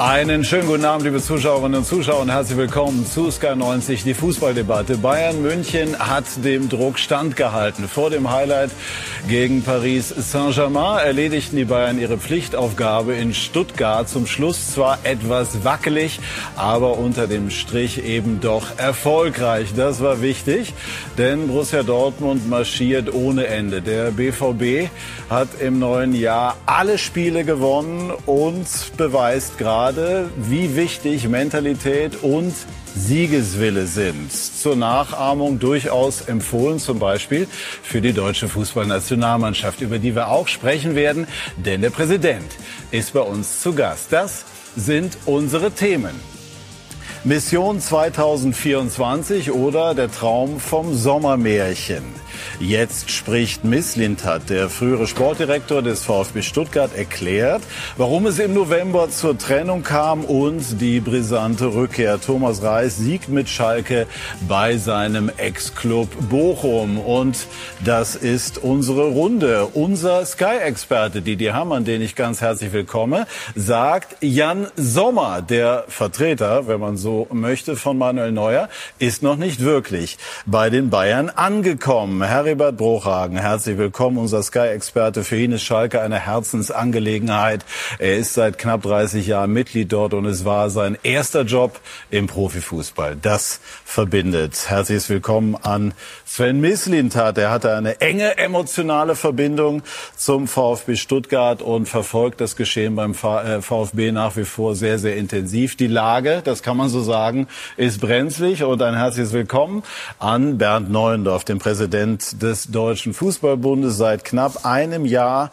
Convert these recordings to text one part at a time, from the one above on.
Einen schönen guten Abend, liebe Zuschauerinnen und Zuschauer, und herzlich willkommen zu Sky 90, die Fußballdebatte. Bayern München hat dem Druck standgehalten. Vor dem Highlight gegen Paris Saint-Germain erledigten die Bayern ihre Pflichtaufgabe in Stuttgart. Zum Schluss zwar etwas wackelig, aber unter dem Strich eben doch erfolgreich. Das war wichtig, denn Borussia Dortmund marschiert ohne Ende. Der BVB hat im neuen Jahr alle Spiele gewonnen und beweist gerade, gerade, wie wichtig Mentalität und Siegeswille sind. Zur Nachahmung durchaus empfohlen, zum Beispiel für die deutsche Fußballnationalmannschaft, über die wir auch sprechen werden, denn der Präsident ist bei uns zu Gast. Das sind unsere Themen. Mission 2024 oder der Traum vom Sommermärchen. Jetzt spricht Misslintat, der frühere Sportdirektor des VfB Stuttgart, erklärt, warum es im November zur Trennung kam und die brisante Rückkehr. Thomas Reis siegt mit Schalke bei seinem Ex-Club Bochum. Und das ist unsere Runde. Unser Sky-Experte, Didi Hamann, den ich ganz herzlich willkomme, sagt, Jan Sommer, der Vertreter, wenn man so möchte, von Manuel Neuer, ist noch nicht wirklich bei den Bayern angekommen. Heribert Bruchhagen, herzlich willkommen, unser Sky-Experte. Für ihn ist Schalke eine Herzensangelegenheit. Er ist seit knapp 30 Jahren Mitglied dort und es war sein erster Job im Profifußball. Das verbindet. Herzlich willkommen an Sven Mislintat. Er hatte eine enge emotionale Verbindung zum VfB Stuttgart und verfolgt das Geschehen beim VfB äh, nach wie vor sehr, sehr intensiv. Die Lage, das kann man so sagen, ist brenzlig und ein herzliches Willkommen an Bernd Neuendorf, den Präsident des Deutschen Fußballbundes seit knapp einem Jahr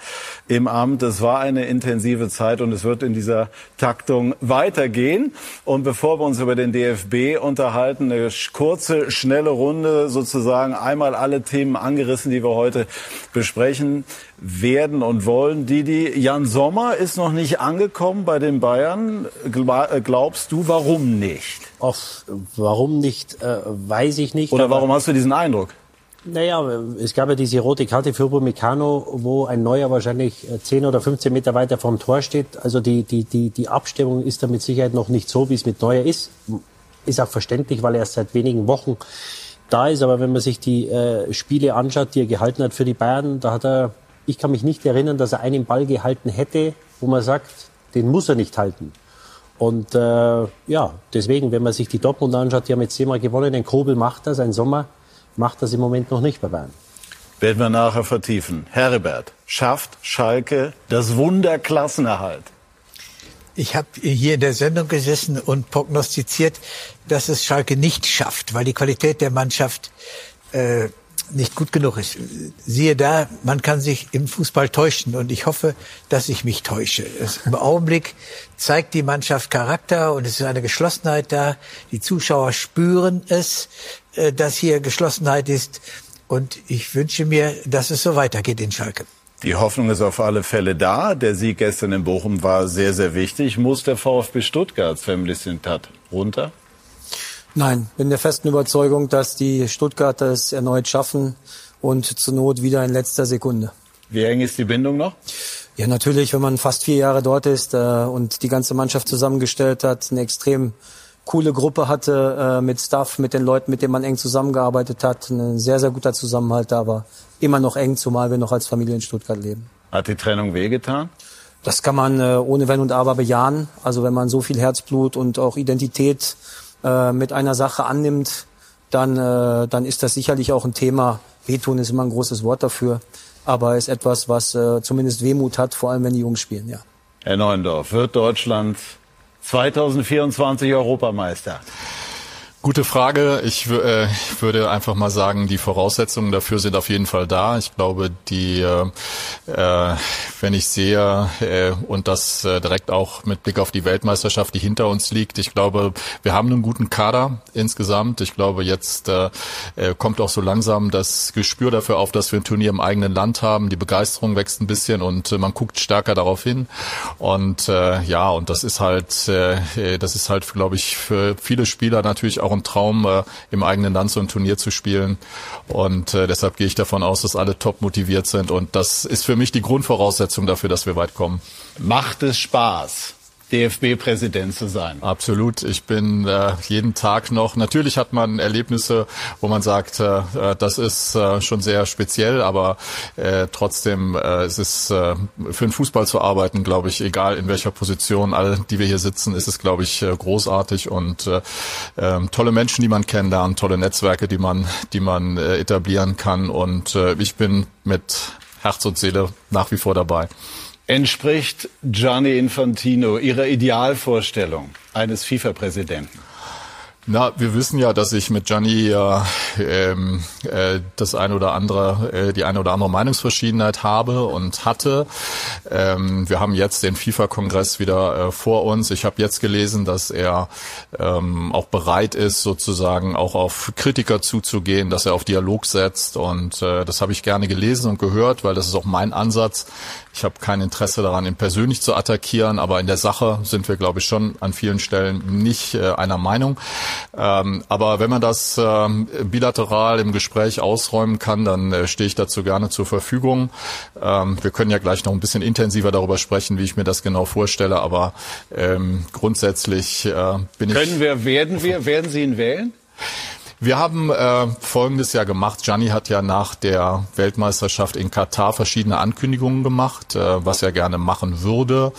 im Amt. Es war eine intensive Zeit und es wird in dieser Taktung weitergehen. Und bevor wir uns über den DFB unterhalten, eine kurze, schnelle Runde sozusagen einmal alle Themen angerissen, die wir heute besprechen werden und wollen. Didi, Jan Sommer ist noch nicht angekommen bei den Bayern. Glaubst du, warum nicht? Ach, warum nicht, äh, weiß ich nicht. Oder warum hast du diesen Eindruck? Naja, es gab ja diese rote Karte für Upamecano, wo ein Neuer wahrscheinlich 10 äh, oder 15 Meter weiter vom Tor steht. Also die, die, die, die Abstimmung ist da mit Sicherheit noch nicht so, wie es mit Neuer ist. Ist auch verständlich, weil er erst seit wenigen Wochen da ist. Aber wenn man sich die äh, Spiele anschaut, die er gehalten hat für die Bayern, da hat er, ich kann mich nicht erinnern, dass er einen Ball gehalten hätte, wo man sagt, den muss er nicht halten. Und äh, ja, deswegen, wenn man sich die Dortmund anschaut, die haben jetzt zehnmal gewonnen, ein Kobel macht das, ein Sommer macht das im Moment noch nicht bei Bayern. Werden wir nachher vertiefen. Herbert, schafft Schalke das Wunder Klassenerhalt? Ich habe hier in der Sendung gesessen und prognostiziert, dass es Schalke nicht schafft, weil die Qualität der Mannschaft äh, nicht gut genug ist. Siehe da, man kann sich im Fußball täuschen und ich hoffe, dass ich mich täusche. Es, Im Augenblick zeigt die Mannschaft Charakter und es ist eine Geschlossenheit da. Die Zuschauer spüren es, dass hier Geschlossenheit ist und ich wünsche mir, dass es so weitergeht in Schalke. Die Hoffnung ist auf alle Fälle da. Der Sieg gestern in Bochum war sehr, sehr wichtig. Muss der VfB Stuttgart Family hat runter? Nein, bin der festen Überzeugung, dass die Stuttgarter es erneut schaffen und zur Not wieder in letzter Sekunde. Wie eng ist die Bindung noch? Ja, natürlich, wenn man fast vier Jahre dort ist äh, und die ganze Mannschaft zusammengestellt hat, eine extrem coole Gruppe hatte äh, mit Staff, mit den Leuten, mit denen man eng zusammengearbeitet hat. Ein sehr, sehr guter Zusammenhalt da war. Immer noch eng, zumal wir noch als Familie in Stuttgart leben. Hat die Trennung wehgetan? Das kann man äh, ohne Wenn und Aber bejahen. Also wenn man so viel Herzblut und auch Identität äh, mit einer Sache annimmt, dann, äh, dann ist das sicherlich auch ein Thema. Wehtun ist immer ein großes Wort dafür, aber ist etwas, was äh, zumindest Wehmut hat, vor allem wenn die Jungs spielen, ja. Herr Neuendorf, wird Deutschland 2024 Europameister? Gute Frage. Ich äh, würde einfach mal sagen, die Voraussetzungen dafür sind auf jeden Fall da. Ich glaube, die, äh, äh, wenn ich sehe äh, und das äh, direkt auch mit Blick auf die Weltmeisterschaft, die hinter uns liegt, ich glaube, wir haben einen guten Kader insgesamt. Ich glaube, jetzt äh, äh, kommt auch so langsam das Gespür dafür auf, dass wir ein Turnier im eigenen Land haben. Die Begeisterung wächst ein bisschen und äh, man guckt stärker darauf hin. Und äh, ja, und das ist halt, äh, das ist halt, glaube ich, für viele Spieler natürlich auch ein Traum, äh, im eigenen Land so ein Turnier zu spielen. Und äh, deshalb gehe ich davon aus, dass alle top motiviert sind. Und das ist für mich die Grundvoraussetzung dafür, dass wir weit kommen. Macht es Spaß? DFB-Präsident zu sein. Absolut. Ich bin äh, jeden Tag noch. Natürlich hat man Erlebnisse, wo man sagt, äh, äh das ist äh, schon sehr speziell, aber äh, trotzdem äh, es ist äh, für den Fußball zu arbeiten, glaube ich, egal in welcher Position, alle, die wir hier sitzen, ist es, glaube ich, äh, großartig und äh, äh, tolle Menschen, die man kennenlernt, tolle Netzwerke, die man, die man äh, etablieren kann. Und äh, ich bin mit Herz und Seele nach wie vor dabei. Entspricht Gianni Infantino Ihrer Idealvorstellung eines FIFA-Präsidenten? Na, wir wissen ja, dass ich mit Gianni äh, ähm, äh, das eine oder andere, äh, die eine oder andere Meinungsverschiedenheit habe und hatte. Ähm, wir haben jetzt den FIFA-Kongress wieder äh, vor uns. Ich habe jetzt gelesen, dass er ähm, auch bereit ist, sozusagen auch auf Kritiker zuzugehen, dass er auf Dialog setzt. Und äh, das habe ich gerne gelesen und gehört, weil das ist auch mein Ansatz. Ich habe kein Interesse daran, ihn persönlich zu attackieren, aber in der Sache sind wir, glaube ich, schon an vielen Stellen nicht äh, einer Meinung. Ähm, aber wenn man das ähm, bilateral im Gespräch ausräumen kann, dann äh, stehe ich dazu gerne zur Verfügung. Ähm, wir können ja gleich noch ein bisschen intensiver darüber sprechen, wie ich mir das genau vorstelle, aber ähm, grundsätzlich äh, bin können ich. Können wir, werden wir, werden Sie ihn wählen? Wir haben äh, Folgendes ja gemacht. Gianni hat ja nach der Weltmeisterschaft in Katar verschiedene Ankündigungen gemacht, äh, was er gerne machen würde.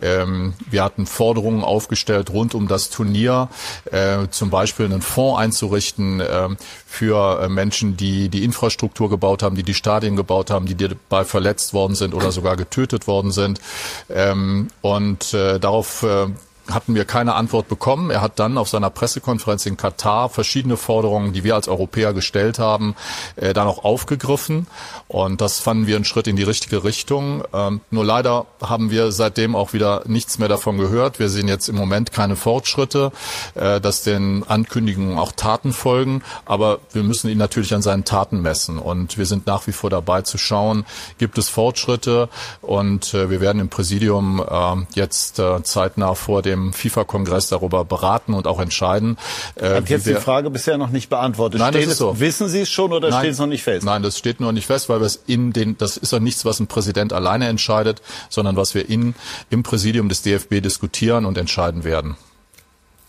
Ähm, wir hatten Forderungen aufgestellt rund um das Turnier, äh, zum Beispiel einen Fonds einzurichten äh, für äh, Menschen, die die Infrastruktur gebaut haben, die die Stadien gebaut haben, die dabei verletzt worden sind oder sogar getötet worden sind. Ähm, und äh, darauf äh, hatten wir keine Antwort bekommen. Er hat dann auf seiner Pressekonferenz in Katar verschiedene Forderungen, die wir als Europäer gestellt haben, äh, dann auch aufgegriffen. Und das fanden wir einen Schritt in die richtige Richtung. Ähm, nur leider haben wir seitdem auch wieder nichts mehr davon gehört. Wir sehen jetzt im Moment keine Fortschritte, äh, dass den Ankündigungen auch Taten folgen. Aber wir müssen ihn natürlich an seinen Taten messen. Und wir sind nach wie vor dabei zu schauen, gibt es Fortschritte. Und äh, wir werden im Präsidium äh, jetzt äh, zeitnah vor dem dem FIFA-Kongress darüber beraten und auch entscheiden. Äh, Hat jetzt die Frage bisher noch nicht beantwortet. Nein, steht das ist so. Wissen Sie es schon oder Nein, steht es noch nicht fest? Nein, das steht noch nicht fest, weil wir es in den, das ist ja nichts, was ein Präsident alleine entscheidet, sondern was wir in, im Präsidium des DFB diskutieren und entscheiden werden.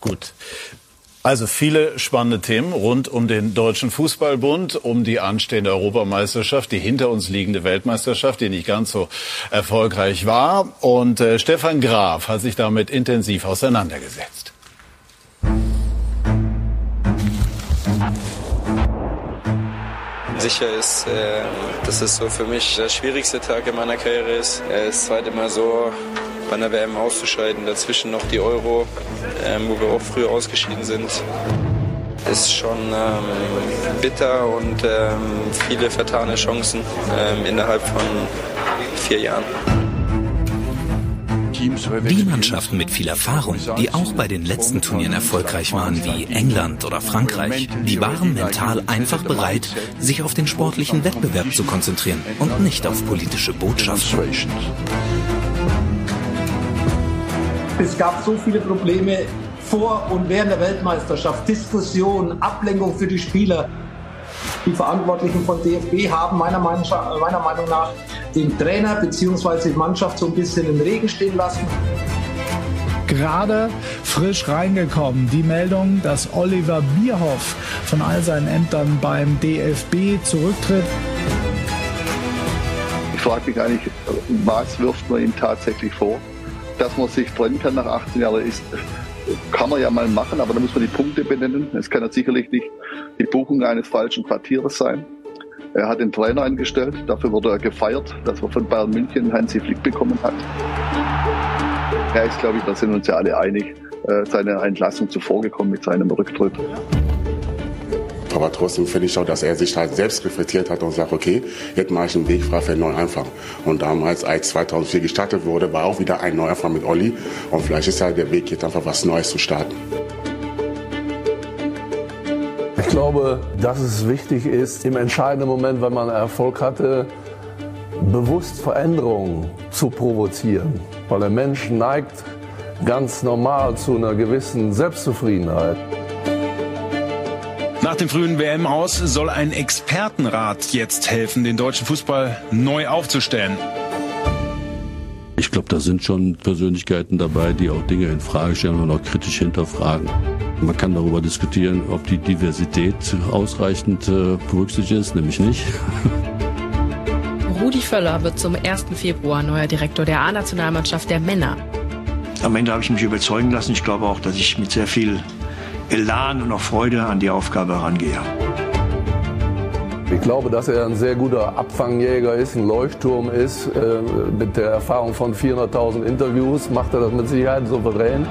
Gut. Also viele spannende Themen rund um den Deutschen Fußballbund, um die anstehende Europameisterschaft, die hinter uns liegende Weltmeisterschaft, die nicht ganz so erfolgreich war. Und äh, Stefan Graf hat sich damit intensiv auseinandergesetzt. Sicher ist, äh, dass es so für mich der schwierigste Tag in meiner Karriere ist. Äh, das zweite Mal so bei einer WM auszuscheiden, dazwischen noch die Euro, ähm, wo wir auch früher ausgeschieden sind. Ist schon ähm, bitter und ähm, viele vertane Chancen ähm, innerhalb von vier Jahren. Die Mannschaften mit viel Erfahrung, die auch bei den letzten Turnieren erfolgreich waren, wie England oder Frankreich, die waren mental einfach bereit, sich auf den sportlichen Wettbewerb zu konzentrieren und nicht auf politische Botschaften. Es gab so viele Probleme vor und während der Weltmeisterschaft, Diskussion, Ablenkung für die Spieler. Die Verantwortlichen von DFB haben meiner Meinung, meiner Meinung nach den Trainer bzw. die Mannschaft so ein bisschen im Regen stehen lassen. Gerade frisch reingekommen die Meldung, dass Oliver Bierhoff von all seinen Ämtern beim DFB zurücktritt. Ich frage mich eigentlich, was wirft man ihm tatsächlich vor? Dass man sich trennen kann nach 18 Jahren ist, kann man ja mal machen, aber da muss man die Punkte benennen. Es kann ja sicherlich nicht die Buchung eines falschen Quartiers sein. Er hat den Trainer eingestellt, dafür wurde er gefeiert, dass er von Bayern München Hansi Flick bekommen hat. Er ist, glaube ich, da sind uns ja alle einig, äh, seine Entlassung zuvorgekommen mit seinem Rücktritt. Aber trotzdem finde ich auch, dass er sich halt selbst reflektiert hat und sagt, okay, jetzt mache ich einen Weg frei für einen Neuanfang. Und damals, als 2004 gestartet wurde, war auch wieder ein Neuanfang mit Olli. Und vielleicht ist halt der Weg jetzt einfach was Neues zu starten. Ich glaube, dass es wichtig ist, im entscheidenden Moment, wenn man Erfolg hatte, bewusst Veränderungen zu provozieren. Weil der Mensch neigt ganz normal zu einer gewissen Selbstzufriedenheit. Nach dem frühen WM aus soll ein Expertenrat jetzt helfen, den deutschen Fußball neu aufzustellen. ich glaube, da sind schon Persönlichkeiten dabei, die auch Dinge in Frage stellen und auch kritisch hinterfragen. Man kann darüber diskutieren, ob die Diversität ausreichend äh, berücksichtigt ist, nämlich nicht. Rudi Völler wird zum 1. Februar neuer Direktor der A-Nationalmannschaft der Männer. Am Ende habe ich mich überzeugen lassen. Ich glaube auch, dass ich mit sehr viel Elan und auch Freude an die Aufgabe herangehe. Ich glaube, dass er ein sehr guter Abfangjäger ist, ein Leuchtturm ist. Äh, mit der Erfahrung von 400.000 Interviews macht er das mit Sicherheit souverän.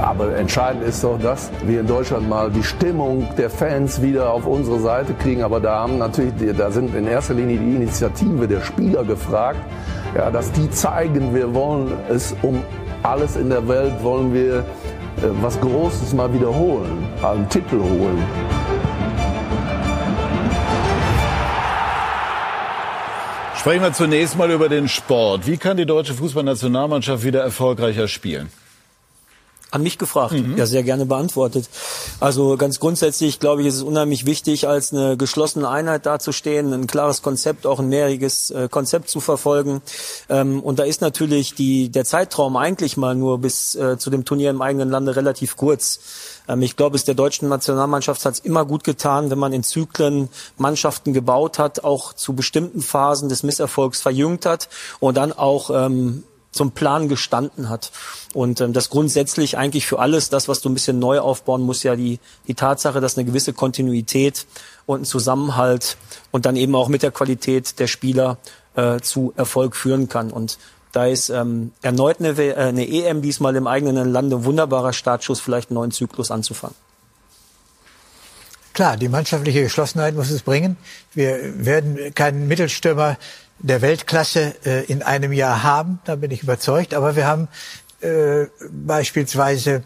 Aber entscheidend ist doch, dass wir in Deutschland mal die Stimmung der Fans wieder auf unsere Seite kriegen. Aber da haben natürlich, da sind in erster Linie die Initiative der Spieler gefragt, ja, dass die zeigen, wir wollen es um alles in der Welt, wollen wir was Großes mal wiederholen, einen Titel holen. Sprechen wir zunächst mal über den Sport. Wie kann die deutsche Fußballnationalmannschaft wieder erfolgreicher spielen? An mich gefragt. Mhm. Ja, sehr gerne beantwortet. Also ganz grundsätzlich, glaube ich, ist es unheimlich wichtig, als eine geschlossene Einheit dazustehen, ein klares Konzept, auch ein mehrjähriges äh, Konzept zu verfolgen. Ähm, und da ist natürlich die, der Zeitraum eigentlich mal nur bis äh, zu dem Turnier im eigenen Lande relativ kurz. Ähm, ich glaube, es der deutschen Nationalmannschaft hat es immer gut getan, wenn man in Zyklen Mannschaften gebaut hat, auch zu bestimmten Phasen des Misserfolgs verjüngt hat und dann auch ähm, zum Plan gestanden hat. Und ähm, das grundsätzlich eigentlich für alles, das, was du ein bisschen neu aufbauen musst, ja die, die Tatsache, dass eine gewisse Kontinuität und ein Zusammenhalt und dann eben auch mit der Qualität der Spieler äh, zu Erfolg führen kann. Und da ist ähm, erneut eine, äh, eine EM diesmal im eigenen Lande wunderbarer Startschuss, vielleicht einen neuen Zyklus anzufangen. Klar, die mannschaftliche Geschlossenheit muss es bringen. Wir werden keinen Mittelstürmer der Weltklasse äh, in einem Jahr haben, da bin ich überzeugt. Aber wir haben äh, beispielsweise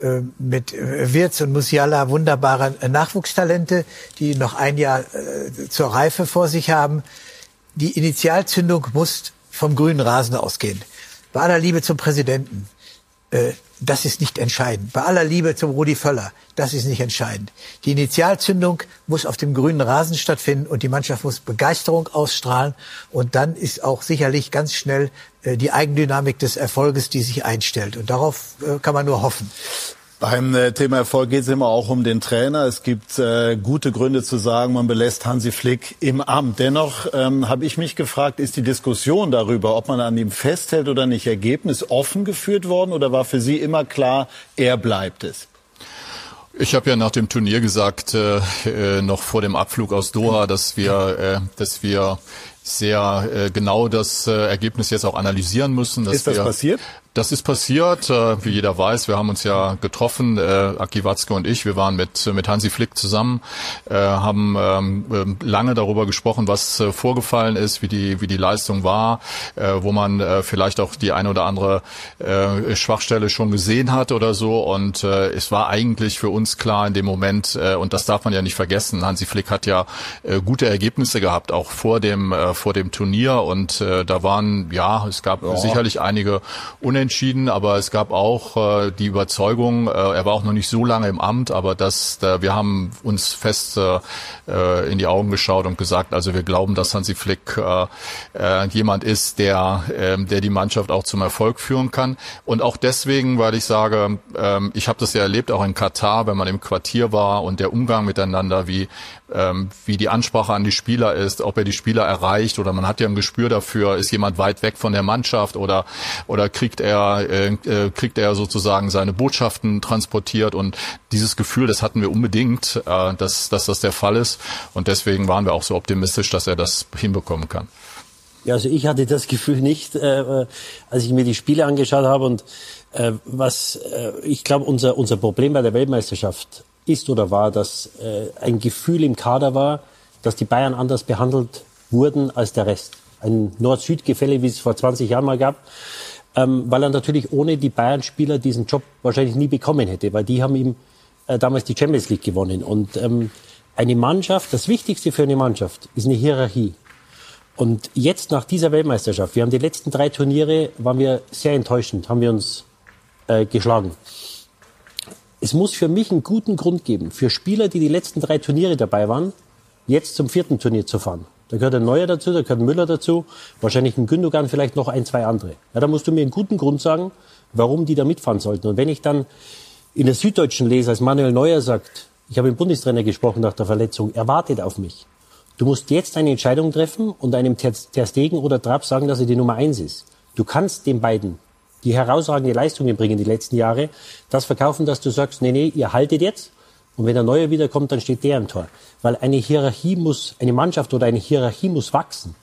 äh, mit Wirz und Musiala wunderbare Nachwuchstalente, die noch ein Jahr äh, zur Reife vor sich haben. Die Initialzündung muss vom grünen Rasen ausgehen. Bei aller Liebe zum Präsidenten, äh, das ist nicht entscheidend. Bei aller Liebe zum Rudi Völler, das ist nicht entscheidend. Die Initialzündung muss auf dem grünen Rasen stattfinden und die Mannschaft muss Begeisterung ausstrahlen. Und dann ist auch sicherlich ganz schnell äh, die Eigendynamik des Erfolges, die sich einstellt. Und darauf äh, kann man nur hoffen. Beim äh, Thema Erfolg geht es immer auch um den Trainer. Es gibt äh, gute Gründe zu sagen, man belässt Hansi Flick im Amt. Dennoch ähm, habe ich mich gefragt, ist die Diskussion darüber, ob man an ihm festhält oder nicht, Ergebnis offen geführt worden oder war für Sie immer klar, er bleibt es? Ich habe ja nach dem Turnier gesagt, äh, äh, noch vor dem Abflug aus Doha, dass wir, äh, dass wir sehr äh, genau das äh, Ergebnis jetzt auch analysieren müssen. Ist das wir, passiert? Das ist passiert, äh, wie jeder weiß. Wir haben uns ja getroffen, äh, Aki Watzke und ich. Wir waren mit mit Hansi Flick zusammen, äh, haben ähm, ähm, lange darüber gesprochen, was äh, vorgefallen ist, wie die wie die Leistung war, äh, wo man äh, vielleicht auch die eine oder andere äh, Schwachstelle schon gesehen hat oder so. Und äh, es war eigentlich für uns klar in dem Moment, äh, und das darf man ja nicht vergessen. Hansi Flick hat ja äh, gute Ergebnisse gehabt, auch vor dem äh, vor dem Turnier. Und äh, da waren ja, es gab ja. sicherlich einige Unentschieden aber es gab auch äh, die Überzeugung, äh, er war auch noch nicht so lange im Amt, aber dass äh, wir haben uns fest äh, in die Augen geschaut und gesagt, also wir glauben, dass Hansi Flick äh, äh, jemand ist, der, äh, der die Mannschaft auch zum Erfolg führen kann. Und auch deswegen, weil ich sage, äh, ich habe das ja erlebt, auch in Katar, wenn man im Quartier war und der Umgang miteinander, wie ähm, wie die Ansprache an die Spieler ist, ob er die Spieler erreicht oder man hat ja ein Gespür dafür, ist jemand weit weg von der Mannschaft oder oder kriegt er äh, äh, kriegt er sozusagen seine Botschaften transportiert und dieses Gefühl, das hatten wir unbedingt, äh, dass dass das der Fall ist und deswegen waren wir auch so optimistisch, dass er das hinbekommen kann. Ja, also ich hatte das Gefühl nicht, äh, als ich mir die Spiele angeschaut habe und äh, was äh, ich glaube unser unser Problem bei der Weltmeisterschaft ist oder war, dass äh, ein Gefühl im Kader war, dass die Bayern anders behandelt wurden als der Rest. Ein Nord-Süd-Gefälle, wie es vor 20 Jahren mal gab, ähm, weil er natürlich ohne die Bayern-Spieler diesen Job wahrscheinlich nie bekommen hätte, weil die haben ihm äh, damals die Champions League gewonnen. Und ähm, eine Mannschaft, das Wichtigste für eine Mannschaft ist eine Hierarchie. Und jetzt nach dieser Weltmeisterschaft, wir haben die letzten drei Turniere, waren wir sehr enttäuschend, haben wir uns äh, geschlagen. Es muss für mich einen guten Grund geben, für Spieler, die die letzten drei Turniere dabei waren, jetzt zum vierten Turnier zu fahren. Da gehört ein Neuer dazu, da gehört ein Müller dazu, wahrscheinlich ein Gündogan, vielleicht noch ein, zwei andere. Ja, da musst du mir einen guten Grund sagen, warum die da mitfahren sollten. Und wenn ich dann in der Süddeutschen lese, als Manuel Neuer sagt, ich habe dem Bundestrainer gesprochen nach der Verletzung, er wartet auf mich. Du musst jetzt eine Entscheidung treffen und einem Ter Stegen oder Trapp sagen, dass er die Nummer eins ist. Du kannst den beiden, die herausragende Leistungen bringen die letzten Jahre, das verkaufen, dass du sagst, nee, nee, ihr haltet jetzt. Und wenn der Neue wiederkommt, dann steht der im Tor. Weil eine Hierarchie muss, eine Mannschaft oder eine Hierarchie muss wachsen.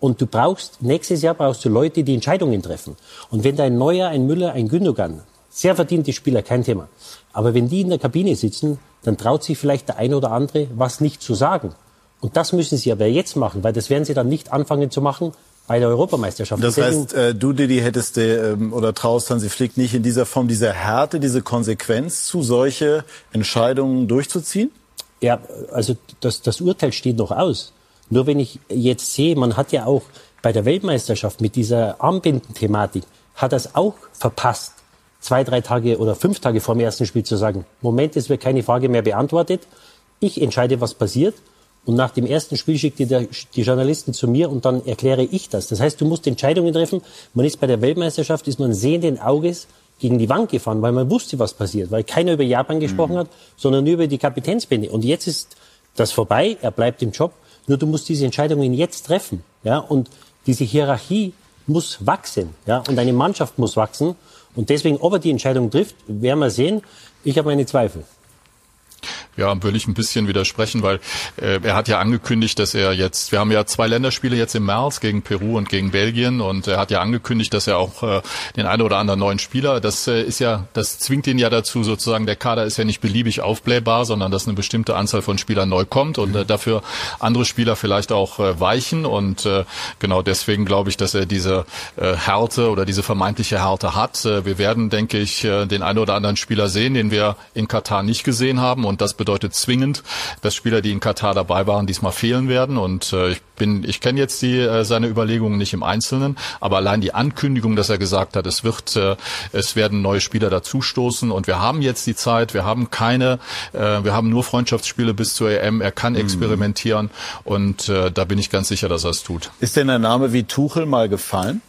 Und du brauchst, nächstes Jahr brauchst du Leute, die Entscheidungen treffen. Und wenn da ein Neuer, ein Müller, ein Gündogan, sehr verdiente Spieler, kein Thema. Aber wenn die in der Kabine sitzen, dann traut sich vielleicht der eine oder andere, was nicht zu sagen. Und das müssen sie aber jetzt machen, weil das werden sie dann nicht anfangen zu machen, bei der Europameisterschaft. Das heißt, äh, du, Didi, hättest äh, oder traust Hansi Flick nicht in dieser Form, dieser Härte, diese Konsequenz zu, solche Entscheidungen durchzuziehen? Ja, also das, das Urteil steht noch aus. Nur wenn ich jetzt sehe, man hat ja auch bei der Weltmeisterschaft mit dieser Armbinden-Thematik, hat das auch verpasst, zwei, drei Tage oder fünf Tage vor dem ersten Spiel zu sagen, Moment, es wird keine Frage mehr beantwortet. Ich entscheide, was passiert. Und nach dem ersten Spiel schickt die, die Journalisten zu mir und dann erkläre ich das. Das heißt, du musst Entscheidungen treffen. Man ist bei der Weltmeisterschaft, ist man sehenden Auges gegen die Wand gefahren, weil man wusste, was passiert, weil keiner über Japan gesprochen mhm. hat, sondern nur über die Kapitänsbände. Und jetzt ist das vorbei, er bleibt im Job. Nur du musst diese Entscheidungen jetzt treffen, ja. Und diese Hierarchie muss wachsen, ja. Und eine Mannschaft muss wachsen. Und deswegen, ob er die Entscheidung trifft, werden wir sehen. Ich habe meine Zweifel. Ja, will ich ein bisschen widersprechen, weil äh, er hat ja angekündigt, dass er jetzt, wir haben ja zwei Länderspiele jetzt im März gegen Peru und gegen Belgien und er hat ja angekündigt, dass er auch äh, den einen oder anderen neuen Spieler, das äh, ist ja, das zwingt ihn ja dazu sozusagen, der Kader ist ja nicht beliebig aufblähbar, sondern dass eine bestimmte Anzahl von Spielern neu kommt und äh, dafür andere Spieler vielleicht auch äh, weichen und äh, genau deswegen glaube ich, dass er diese äh, Härte oder diese vermeintliche Härte hat. Äh, wir werden, denke ich, äh, den einen oder anderen Spieler sehen, den wir in Katar nicht gesehen haben und das bedeutet zwingend, dass Spieler, die in Katar dabei waren, diesmal fehlen werden. Und äh, ich bin, ich kenne jetzt die äh, seine Überlegungen nicht im Einzelnen, aber allein die Ankündigung, dass er gesagt hat, es wird, äh, es werden neue Spieler dazustoßen und wir haben jetzt die Zeit, wir haben keine, äh, wir haben nur Freundschaftsspiele bis zur EM. Er kann mhm. experimentieren und äh, da bin ich ganz sicher, dass er es tut. Ist denn ein Name wie Tuchel mal gefallen?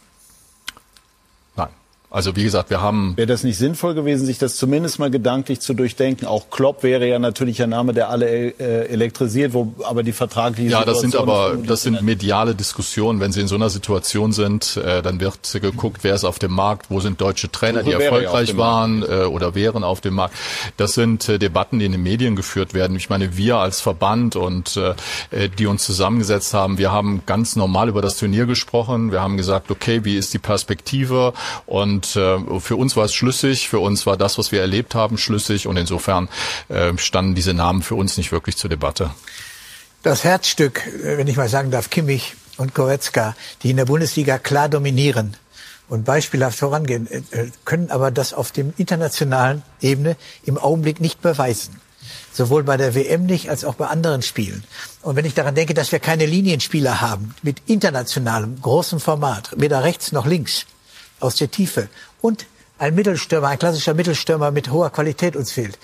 Also wie gesagt, wir haben. Wäre das nicht sinnvoll gewesen, sich das zumindest mal gedanklich zu durchdenken? Auch Klopp wäre ja natürlich ein Name, der alle äh, elektrisiert, wo aber die vertragliche Ja, das sind aber das sind mediale Diskussionen. Wenn Sie in so einer Situation sind, äh, dann wird geguckt, wer ist auf dem Markt, wo sind deutsche Trainer, die erfolgreich waren äh, oder wären auf dem Markt. Das sind äh, Debatten, die in den Medien geführt werden. Ich meine, wir als Verband und äh, die uns zusammengesetzt haben, wir haben ganz normal über das Turnier gesprochen. Wir haben gesagt, okay, wie ist die Perspektive und und äh, für uns war es schlüssig, für uns war das, was wir erlebt haben, schlüssig und insofern äh, standen diese Namen für uns nicht wirklich zur Debatte. Das Herzstück, äh, wenn ich mal sagen darf, Kimmich und Goretzka, die in der Bundesliga klar dominieren und beispielhaft vorangehen, äh, äh, können aber das auf dem internationalen Ebene im Augenblick nicht beweisen. Sowohl bei der WM nicht als auch bei anderen Spielen. Und wenn ich daran denke, dass wir keine Linienspieler haben mit internationalem großem Format, weder rechts noch links, aus der Tiefe und ein Mittelstürmer, ein klassischer Mittelstürmer mit hoher Qualität uns fehlt,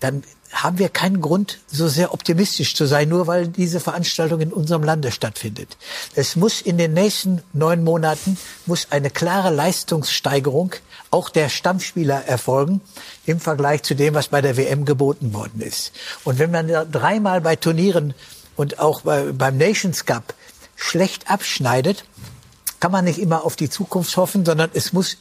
dann haben wir keinen Grund, so sehr optimistisch zu sein, nur weil diese Veranstaltung in unserem Lande stattfindet. Es muss in den nächsten neun Monaten muss eine klare Leistungssteigerung auch der Stammspieler erfolgen im Vergleich zu dem, was bei der WM geboten worden ist. Und wenn man dreimal bei Turnieren und auch bei, beim Nations Cup schlecht abschneidet, kann man nicht immer auf die Zukunft hoffen, sondern es muss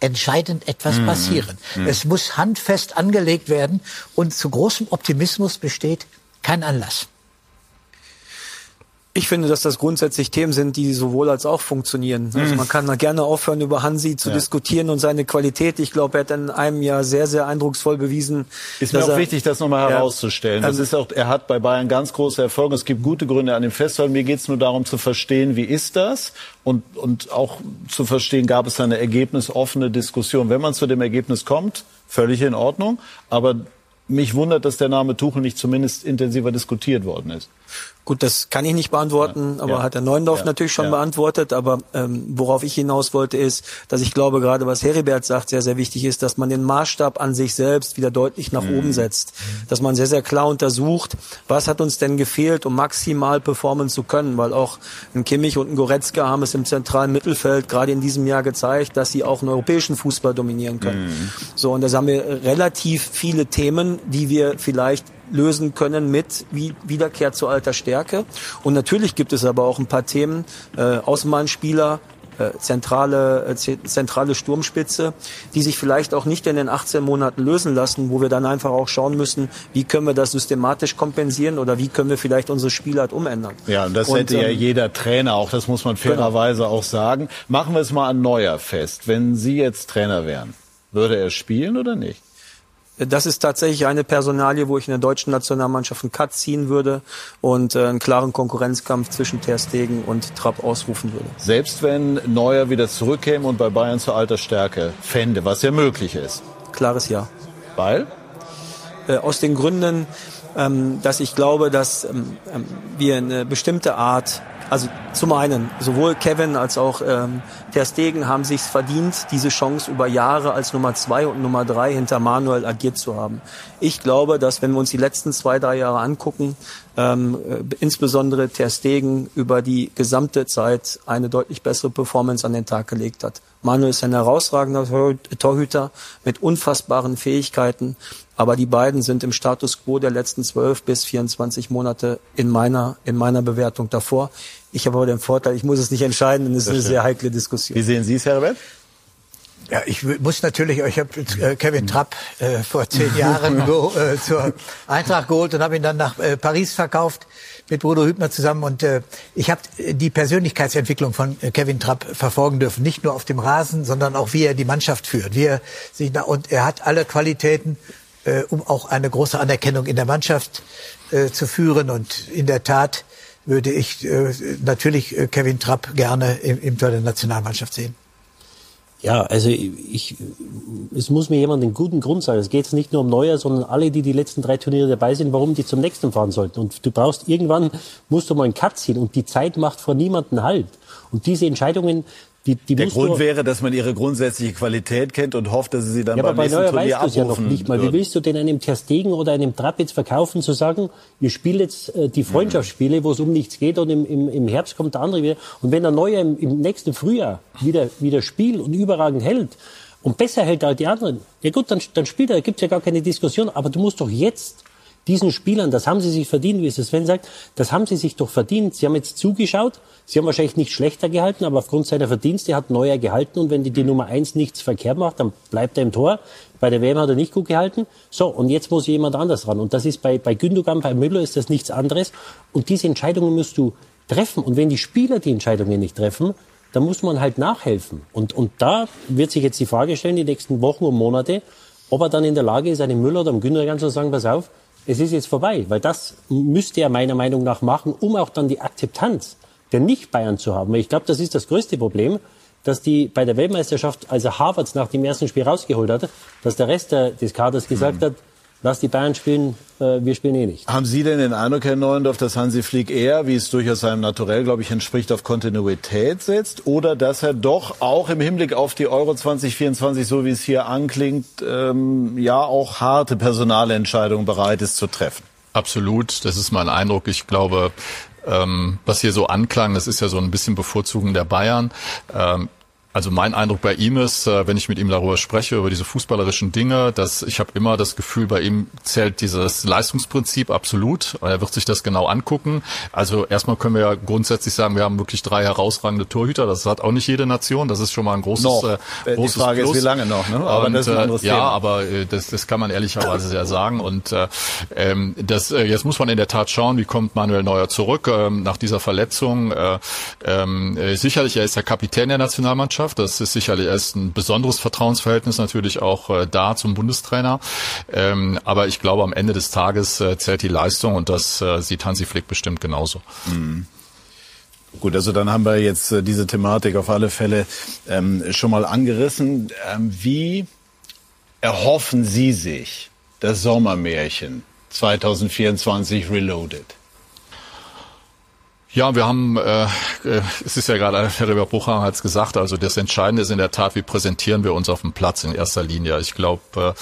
entscheidend etwas mhm. passieren. Mhm. Es muss handfest angelegt werden und zu großem Optimismus besteht kein Anlass. Ich finde, dass das grundsätzlich Themen sind, die sowohl als auch funktionieren. Also mhm. man kann da gerne aufhören, über Hansi zu ja. diskutieren und seine Qualität. Ich glaube, er hat in einem Jahr sehr, sehr eindrucksvoll bewiesen. Ist mir auch er, wichtig, das nochmal herauszustellen. Das ähm, ist auch, er hat bei Bayern ganz große Erfolge. Es gibt gute Gründe an dem Festhalten. Mir geht es nur darum zu verstehen, wie ist das? Und, und auch zu verstehen, gab es eine ergebnisoffene Diskussion. Wenn man zu dem Ergebnis kommt, völlig in Ordnung. Aber mich wundert, dass der Name Tuchel nicht zumindest intensiver diskutiert worden ist. Gut, das kann ich nicht beantworten, ja, aber ja. hat der Neuendorf ja, natürlich schon beantwortet. Aber ähm, worauf ich hinaus wollte, ist, dass ich glaube, gerade was Heribert sagt, sehr, sehr wichtig ist, dass man den Maßstab an sich selbst wieder deutlich nach mhm. oben setzt. Dass man sehr, sehr klar untersucht, was hat uns denn gefehlt, um maximal performen zu können. Weil auch ein Kimmich und ein Goretzka haben es im zentralen Mittelfeld gerade in diesem Jahr gezeigt, dass sie auch einen europäischen Fußball dominieren können. Mhm. So, und da haben wir relativ viele Themen, die wir vielleicht lösen können mit Wiederkehr zu alter Stärke. Und natürlich gibt es aber auch ein paar Themen, äh, Außenbahnspieler, äh, zentrale, äh, zentrale Sturmspitze, die sich vielleicht auch nicht in den 18 Monaten lösen lassen, wo wir dann einfach auch schauen müssen, wie können wir das systematisch kompensieren oder wie können wir vielleicht unsere Spielart umändern. Ja, und das und, hätte ja ähm, jeder Trainer auch, das muss man fairerweise genau. auch sagen. Machen wir es mal an Neuer fest. Wenn Sie jetzt Trainer wären, würde er spielen oder nicht? Das ist tatsächlich eine Personalie, wo ich in der deutschen Nationalmannschaft einen Cut ziehen würde und äh, einen klaren Konkurrenzkampf zwischen Ter Stegen und Trapp ausrufen würde. Selbst wenn Neuer wieder zurückkäme und bei Bayern zur alter Stärke fände, was ja möglich ist. Klares Ja. Weil? Äh, aus den Gründen, ähm, dass ich glaube, dass ähm, ähm wir eine bestimmte Art also zum einen, sowohl Kevin als auch ähm, Ter Stegen haben sich verdient, diese Chance über Jahre als Nummer zwei und Nummer drei hinter Manuel agiert zu haben. Ich glaube, dass wenn wir uns die letzten zwei, drei Jahre angucken, ähm, äh, insbesondere Ter Stegen über die gesamte Zeit eine deutlich bessere Performance an den Tag gelegt hat. Manuel ist ein herausragender Torhüter mit unfassbaren Fähigkeiten. Aber die beiden sind im Status quo der letzten 12 bis 24 Monate in meiner, in meiner Bewertung davor. Ich habe aber den Vorteil, ich muss es nicht entscheiden, denn es ist eine sehr heikle Diskussion. Wie sehen Sie es, Herbert? Ja, ich muss natürlich, ich habe äh, Kevin Trapp äh, vor zehn Jahren äh, zur Eintracht geholt und habe ihn dann nach äh, Paris verkauft mit Bruno Hübner zusammen. Und äh, ich habe die Persönlichkeitsentwicklung von äh, Kevin Trapp verfolgen dürfen. Nicht nur auf dem Rasen, sondern auch wie er die Mannschaft führt. Wie er sich da, und er hat alle Qualitäten, äh, um auch eine große Anerkennung in der Mannschaft äh, zu führen. Und in der Tat würde ich äh, natürlich äh, Kevin Trapp gerne im, im Tor der Nationalmannschaft sehen. Ja, also ich, es muss mir jemand einen guten Grund sagen. Es geht nicht nur um Neuer, sondern alle, die die letzten drei Turniere dabei sind, warum die zum nächsten fahren sollten. Und du brauchst irgendwann, musst du mal einen Cut ziehen und die Zeit macht vor niemanden Halt. Und diese Entscheidungen, die, die der Grund wäre, dass man ihre grundsätzliche Qualität kennt und hofft, dass sie sie dann ja, beim aber nächsten bei Neuer Turnier weißt ja noch nicht mal. Wie willst du denn einem Terstegen oder einem Trapp jetzt verkaufen, zu sagen, ihr spielt jetzt äh, die Freundschaftsspiele, wo es um nichts geht und im, im, im Herbst kommt der andere wieder. Und wenn der Neue im, im nächsten Frühjahr wieder, wieder spielt und überragend hält und besser hält als die anderen, ja gut, dann, dann spielt er, gibt's ja gar keine Diskussion. Aber du musst doch jetzt diesen Spielern, das haben sie sich verdient, wie es Sven sagt, das haben sie sich doch verdient. Sie haben jetzt zugeschaut, sie haben wahrscheinlich nicht schlechter gehalten, aber aufgrund seiner Verdienste hat Neuer gehalten und wenn die, die Nummer eins nichts verkehrt macht, dann bleibt er im Tor. Bei der WM hat er nicht gut gehalten. So, und jetzt muss jemand anders ran. Und das ist bei, bei Gündogan, bei Müller ist das nichts anderes. Und diese Entscheidungen musst du treffen. Und wenn die Spieler die Entscheidungen nicht treffen, dann muss man halt nachhelfen. Und, und da wird sich jetzt die Frage stellen, die nächsten Wochen und Monate, ob er dann in der Lage ist, einem Müller oder einem Gündogan zu sagen, pass auf, es ist jetzt vorbei, weil das müsste er meiner Meinung nach machen, um auch dann die Akzeptanz der Nicht-Bayern zu haben. Ich glaube, das ist das größte Problem, dass die bei der Weltmeisterschaft, also Harvards nach dem ersten Spiel rausgeholt hat, dass der Rest des Kaders gesagt mhm. hat, lass die Bayern spielen, äh, wir spielen eh nicht. Haben Sie denn den Eindruck, Herr Neuendorf, dass Hansi Flick eher, wie es durchaus seinem Naturell, glaube ich, entspricht, auf Kontinuität setzt oder dass er doch auch im Hinblick auf die Euro 2024, so wie es hier anklingt, ähm, ja auch harte Personalentscheidungen bereit ist zu treffen? Absolut, das ist mein Eindruck. Ich glaube, ähm, was hier so anklang, das ist ja so ein bisschen Bevorzugen der Bayern. Ähm, also mein Eindruck bei ihm ist, äh, wenn ich mit ihm darüber spreche, über diese fußballerischen Dinge, dass ich habe immer das Gefühl, bei ihm zählt dieses Leistungsprinzip absolut. Er wird sich das genau angucken. Also erstmal können wir ja grundsätzlich sagen, wir haben wirklich drei herausragende Torhüter. Das hat auch nicht jede Nation. Das ist schon mal ein großes, noch. Äh, großes Die Frage Plus. ist, wie lange noch. Ne? Aber Und, das ist ein anderes äh, Ja, aber äh, das, das kann man ehrlicherweise ja sagen. Und äh, ähm, das, äh, jetzt muss man in der Tat schauen, wie kommt Manuel Neuer zurück ähm, nach dieser Verletzung. Äh, ähm, äh, sicherlich, er ist der Kapitän der Nationalmannschaft. Mannschaft. Das ist sicherlich erst ein besonderes Vertrauensverhältnis natürlich auch äh, da zum Bundestrainer. Ähm, aber ich glaube, am Ende des Tages äh, zählt die Leistung und das äh, sieht Hansi Flick bestimmt genauso. Mhm. Gut, also dann haben wir jetzt äh, diese Thematik auf alle Fälle ähm, schon mal angerissen. Ähm, wie erhoffen Sie sich, das Sommermärchen 2024 Reloaded? Ja, wir haben, äh, äh, es ist ja gerade, Herr Reber Bruchhagen hat es gesagt, also das Entscheidende ist in der Tat, wie präsentieren wir uns auf dem Platz in erster Linie. Ich glaube, äh,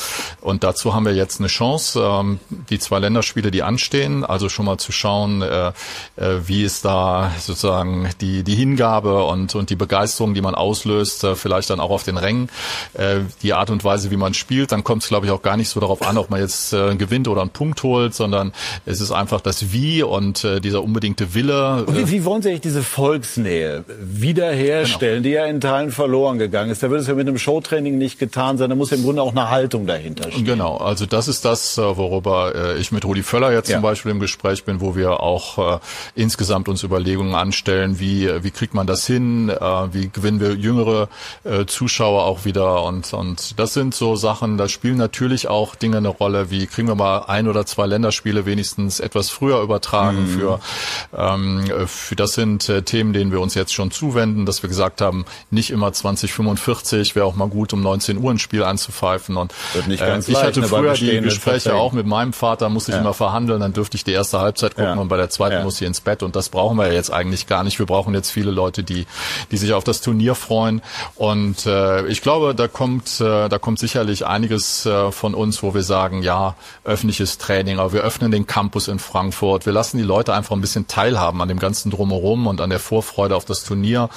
und dazu haben wir jetzt eine Chance, ähm, die zwei Länderspiele, die anstehen, also schon mal zu schauen, äh, äh, wie ist da sozusagen die, die Hingabe und, und die Begeisterung, die man auslöst, äh, vielleicht dann auch auf den Rängen, äh, die Art und Weise, wie man spielt. Dann kommt es, glaube ich, auch gar nicht so darauf an, ob man jetzt äh, gewinnt oder einen Punkt holt, sondern es ist einfach das Wie und äh, dieser unbedingte Wille, und wie, wie wollen Sie eigentlich diese Volksnähe wiederherstellen, genau. die ja in Teilen verloren gegangen ist? Da wird es ja mit einem Showtraining nicht getan sein. Da muss ja im Grunde auch eine Haltung dahinter stehen. Genau, also das ist das, äh, worüber äh, ich mit Rudi Völler jetzt ja. zum Beispiel im Gespräch bin, wo wir auch äh, insgesamt uns Überlegungen anstellen, wie, wie kriegt man das hin, äh, wie gewinnen wir jüngere äh, Zuschauer auch wieder und, und das sind so Sachen, da spielen natürlich auch Dinge eine Rolle, wie kriegen wir mal ein oder zwei Länderspiele wenigstens etwas früher übertragen mhm. für ähm, äh, für das sind äh, Themen, denen wir uns jetzt schon zuwenden, dass wir gesagt haben, nicht immer 2045 wäre auch mal gut, um 19 Uhr ein Spiel anzupfeifen. Und äh, ich leicht, hatte ne, früher die Gespräche auch mit meinem Vater, musste ich Ja. immer verhandeln, dann dürfte ich die erste Halbzeit gucken Ja. und bei der zweiten Ja. muss ich ins Bett. Und das brauchen wir jetzt eigentlich gar nicht. Wir brauchen jetzt viele Leute, die, die sich auf das Turnier freuen. Und äh, ich glaube, da kommt, äh, da kommt sicherlich einiges äh, von uns, wo wir sagen, ja, öffentliches Training, aber wir öffnen den Campus in Frankfurt. Wir lassen die Leute einfach ein bisschen teilhaben an dem ganzen Drumherum und an der Vorfreude auf das Turnier.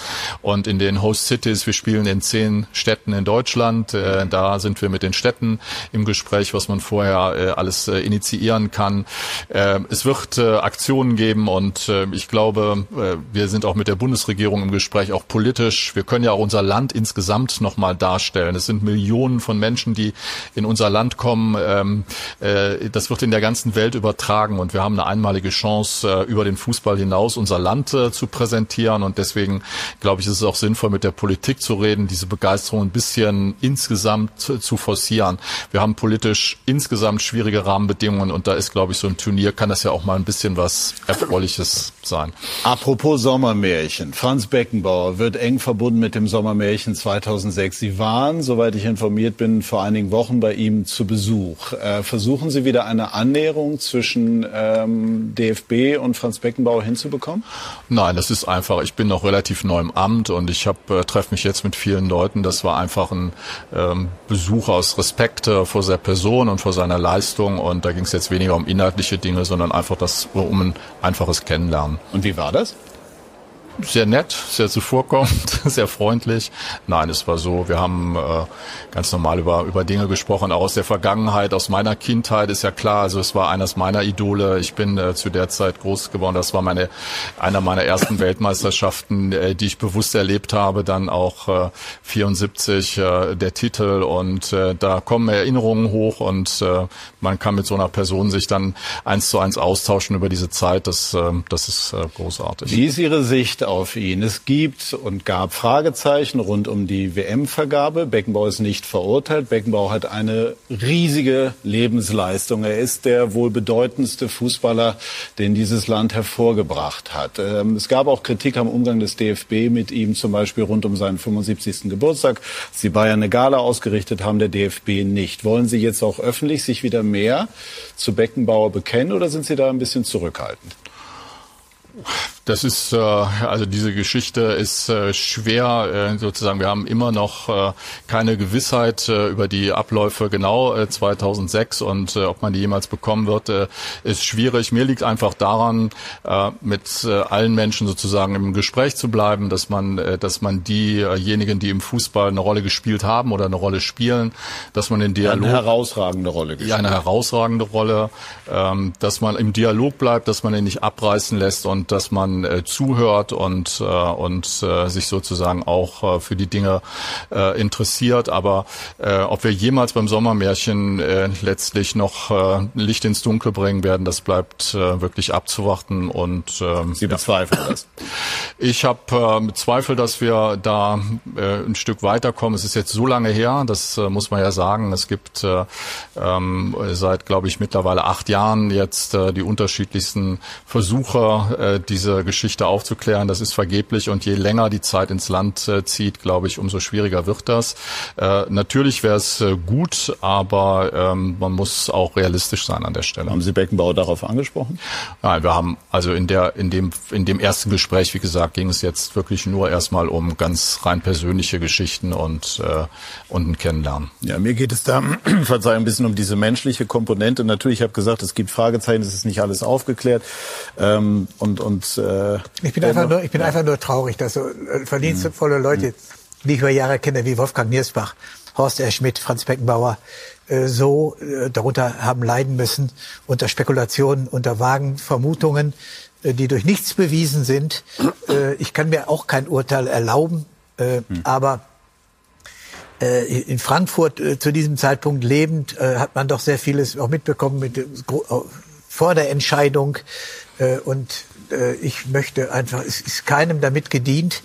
Und in den Host Cities, wir spielen in zehn Städten in Deutschland. Äh, da sind wir mit den Städten im Gespräch, was man vorher äh, alles äh, initiieren kann. Es wird Aktionen geben und ich glaube, wir sind auch mit der Bundesregierung im Gespräch, auch politisch. Wir können ja auch unser Land insgesamt nochmal darstellen. Es sind Millionen von Menschen, die in unser Land kommen. Ähm, äh, das wird in der ganzen Welt übertragen und wir haben eine einmalige Chance, über den Fußball hinaus unser Land äh, zu präsentieren und deswegen glaube ich, ist es auch sinnvoll, mit der Politik zu reden, diese Begeisterung ein bisschen insgesamt zu zu forcieren. Wir haben politisch insgesamt schwierige Rahmenbedingungen und da ist, glaube ich, so ein Turnier kann das ja auch mal ein bisschen was Erfreuliches sein. Apropos Sommermärchen. Franz Beckenbauer wird eng verbunden mit dem Sommermärchen 2006. Sie waren, soweit ich informiert bin, vor einigen Wochen bei ihm zu Besuch. Äh, versuchen Sie wieder eine Annäherung zwischen ähm, DFB und Franz Beckenbauer hinzubekommen? Nein, das ist einfach, ich bin noch relativ neu im Amt und ich äh, treffe mich jetzt mit vielen Leuten. Das war einfach ein ähm, Besuch aus Respekt äh, vor seiner Person und vor seiner Leistung und da ging es jetzt weniger um inhaltliche Dinge, sondern einfach das um ein einfaches Kennenlernen. Und wie war das? Sehr nett, sehr zuvorkommend, sehr freundlich. Nein, es war so, wir haben äh, ganz normal über, über Dinge gesprochen, auch aus der Vergangenheit, aus meiner Kindheit ist ja klar, also es war eines meiner Idole. Ich bin äh, zu der Zeit groß geworden, das war meine einer meiner ersten Weltmeisterschaften, äh, die ich bewusst erlebt habe, dann auch äh, 74 äh, der Titel und äh, da kommen Erinnerungen hoch und äh, man kann mit so einer Person sich dann eins zu eins austauschen über diese Zeit, das, äh, das ist äh, großartig. Wie ist Ihre Sicht auf ihn? Es gibt und gab Fragezeichen rund um die WM-Vergabe. Beckenbauer ist nicht verurteilt. Beckenbauer hat eine riesige Lebensleistung. Er ist der wohl bedeutendste Fußballer, den dieses Land hervorgebracht hat. Ähm, Es gab auch Kritik am Umgang des DFB mit ihm, zum Beispiel rund um seinen 75. Geburtstag. Als die Bayern eine Gala ausgerichtet haben, der DFB nicht. Wollen Sie jetzt auch öffentlich sich wieder mehr zu Beckenbauer bekennen oder sind Sie da ein bisschen zurückhaltend? Das ist äh, also diese Geschichte ist äh, schwer äh, sozusagen. Wir haben immer noch äh, keine Gewissheit äh, über die Abläufe genau äh, 2006 und äh, ob man die jemals bekommen wird, äh, ist schwierig. Mir liegt einfach daran, äh, mit äh, allen Menschen sozusagen im Gespräch zu bleiben, dass man, äh, dass man diejenigen, die im Fußball eine Rolle gespielt haben oder eine Rolle spielen, dass man den Dialog Eine herausragende Rolle ja, gespielt. eine herausragende Rolle, ähm, dass man im Dialog bleibt, dass man ihn nicht abreißen lässt und dass man äh, zuhört und, äh, und äh, sich sozusagen auch äh, für die Dinge äh, interessiert. Aber äh, ob wir jemals beim Sommermärchen äh, letztlich noch äh, Licht ins Dunkel bringen werden, das bleibt äh, wirklich abzuwarten. Und ähm, Sie bezweifeln das? ich habe äh, Zweifel, dass wir da äh, ein Stück weiterkommen. Es ist jetzt so lange her, das äh, muss man ja sagen. Es gibt äh, ähm, seit, glaube ich, mittlerweile acht Jahren jetzt äh, die unterschiedlichsten Versuche, äh, diese Geschichte aufzuklären. Das ist vergeblich und je länger die Zeit ins Land äh, zieht, glaube ich, umso schwieriger wird das. Äh, natürlich wäre es äh, gut, aber ähm, man muss auch realistisch sein an der Stelle. Haben Sie Beckenbauer darauf angesprochen? Nein, wir haben also in der in dem in dem ersten Gespräch, wie gesagt, ging es jetzt wirklich nur erstmal um ganz rein persönliche Geschichten und äh, und ein Kennenlernen. Ja, mir geht es da, Verzeihung, ein bisschen um diese menschliche Komponente. Natürlich, ich habe gesagt, es gibt Fragezeichen, es ist nicht alles aufgeklärt. Ähm, und und äh, ich bin einfach nur, ich bin ja. einfach nur traurig, dass so äh, verdienstvolle Leute, die ich über Jahre kenne, wie Wolfgang Niersbach, Horst R. Schmidt, Franz Beckenbauer, äh, so äh, darunter haben leiden müssen unter Spekulationen, unter vagen Vermutungen, die durch nichts bewiesen sind. Ich kann mir auch kein Urteil erlauben, äh, hm. aber in Frankfurt zu diesem Zeitpunkt lebend, hat man doch sehr vieles auch mitbekommen mit, vor der Entscheidung. Und ich möchte einfach, es ist keinem damit gedient,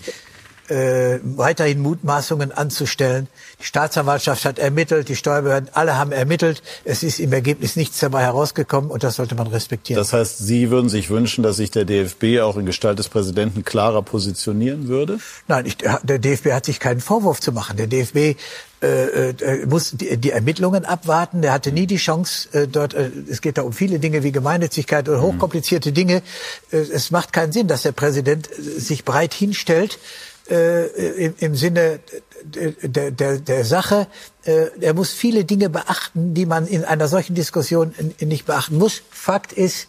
äh, weiterhin Mutmaßungen anzustellen. Die Staatsanwaltschaft hat ermittelt, die Steuerbehörden, alle haben ermittelt. Es ist im Ergebnis nichts dabei herausgekommen und das sollte man respektieren. Das heißt, Sie würden sich wünschen, dass sich der DFB auch in Gestalt des Präsidenten klarer positionieren würde? Nein, ich, der DFB hat sich keinen Vorwurf zu machen. Der DFB äh, äh, muss die, die, Ermittlungen abwarten. Der hatte nie die Chance, äh, dort, äh, es geht da um viele Dinge wie Gemeinnützigkeit oder mhm. hochkomplizierte Dinge. Äh, es macht keinen Sinn, dass der Präsident sich breit hinstellt äh, im, im Sinne der, der, der Sache. Äh, er muss viele Dinge beachten, die man in einer solchen Diskussion nicht beachten muss. Fakt ist,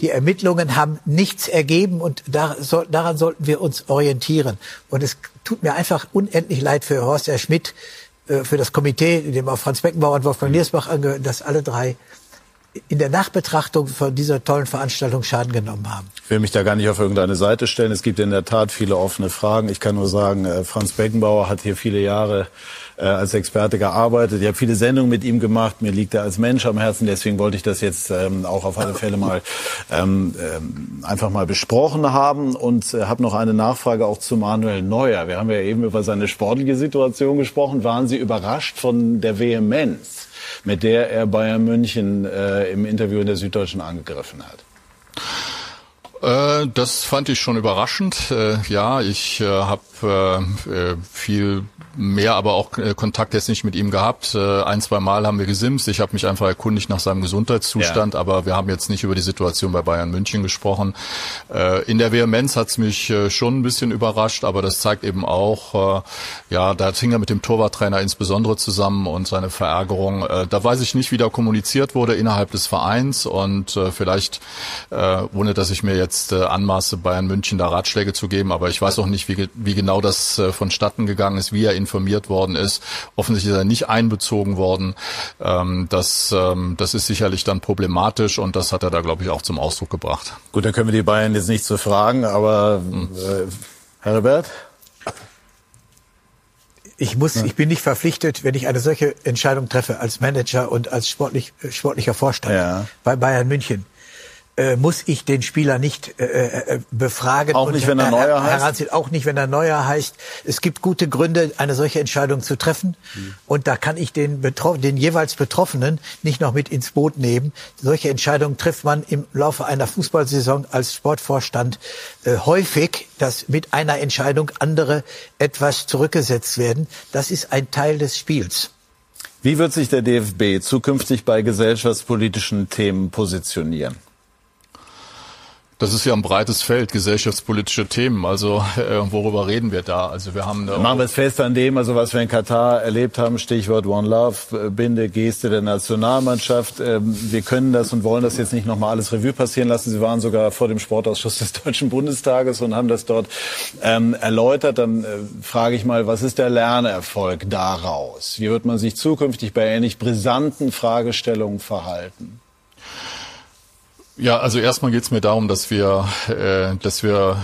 die Ermittlungen haben nichts ergeben und daran sollten wir uns orientieren. Und es tut mir einfach unendlich leid für Horst R. Schmidt, äh, für das Komitee, in dem auch Franz Beckenbauer und Wolfgang Niersbach angehören, dass alle drei in der Nachbetrachtung von dieser tollen Veranstaltung Schaden genommen haben. Ich will mich da gar nicht auf irgendeine Seite stellen. Es gibt in der Tat viele offene Fragen. Ich kann nur sagen, äh, Franz Beckenbauer hat hier viele Jahre äh, als Experte gearbeitet. Ich habe viele Sendungen mit ihm gemacht. Mir liegt er als Mensch am Herzen. Deswegen wollte ich das jetzt ähm, auch auf alle Fälle mal ähm, ähm, einfach mal besprochen haben und äh, habe noch eine Nachfrage auch zu Manuel Neuer. Wir haben ja eben über seine sportliche Situation gesprochen. Waren Sie überrascht von der Vehemenz? Mit der er Bayern München äh, im Interview in der Süddeutschen angegriffen hat? Äh, das fand ich schon überraschend. Äh, ja, ich äh, habe viel mehr aber auch äh, Kontakt jetzt nicht mit ihm gehabt. Äh, ein, zwei Mal haben wir gesimst. Ich habe mich einfach erkundigt nach seinem Gesundheitszustand, ja. aber wir haben jetzt nicht über die Situation bei Bayern München gesprochen. Äh, in der Vehemenz hat's mich äh, schon ein bisschen überrascht, aber das zeigt eben auch, äh, ja, da hing er mit dem Torwarttrainer insbesondere zusammen und seine Verärgerung. Äh, da weiß ich nicht, wie da kommuniziert wurde innerhalb des Vereins und vielleicht, ohne dass ich mir jetzt anmaße, Bayern München da Ratschläge zu geben, aber ich weiß auch nicht, wie, wie genau das vonstatten gegangen ist, wie er informiert worden ist. Offensichtlich ist er nicht einbezogen worden. Ähm, das, ähm, das ist sicherlich dann problematisch und das hat er da, glaube ich, auch zum Ausdruck gebracht. Gut, dann können wir die Bayern jetzt nicht so fragen, aber hm. äh, Herbert? ich muss, ich bin nicht verpflichtet, wenn ich eine solche Entscheidung treffe als Manager und als sportlich, sportlicher Vorstand ja. bei Bayern München, äh, muss ich den Spieler nicht äh, äh, äh befragen. Auch nicht, wenn er neuer heißt? Auch nicht, wenn er neuer heißt. Es gibt gute Gründe, eine solche Entscheidung zu treffen. Mhm. Und da kann ich den, Betroff den jeweils Betroffenen nicht noch mit ins Boot nehmen. Solche Entscheidungen trifft man im Laufe einer Fußballsaison als Sportvorstand äh, häufig, dass mit einer Entscheidung andere etwas zurückgesetzt werden. Das ist ein Teil des Spiels. Wie wird sich der DFB zukünftig bei gesellschaftspolitischen Themen positionieren? Das ist ja ein breites Feld, gesellschaftspolitische Themen. Also äh, worüber reden wir da? Also wir haben machen wir es fest an dem, also was wir in Katar erlebt haben. Stichwort One Love, äh, Binde, Geste der Nationalmannschaft. Ähm, wir können das und wollen das jetzt nicht nochmal alles Revue passieren lassen. Sie waren sogar vor dem Sportausschuss des Deutschen Bundestages und haben das dort ähm, erläutert. Dann äh, frage ich mal, was ist der Lernerfolg daraus? Wie wird man sich zukünftig bei ähnlich brisanten Fragestellungen verhalten? Ja, also erstmal geht es mir darum, dass wir, äh, dass wir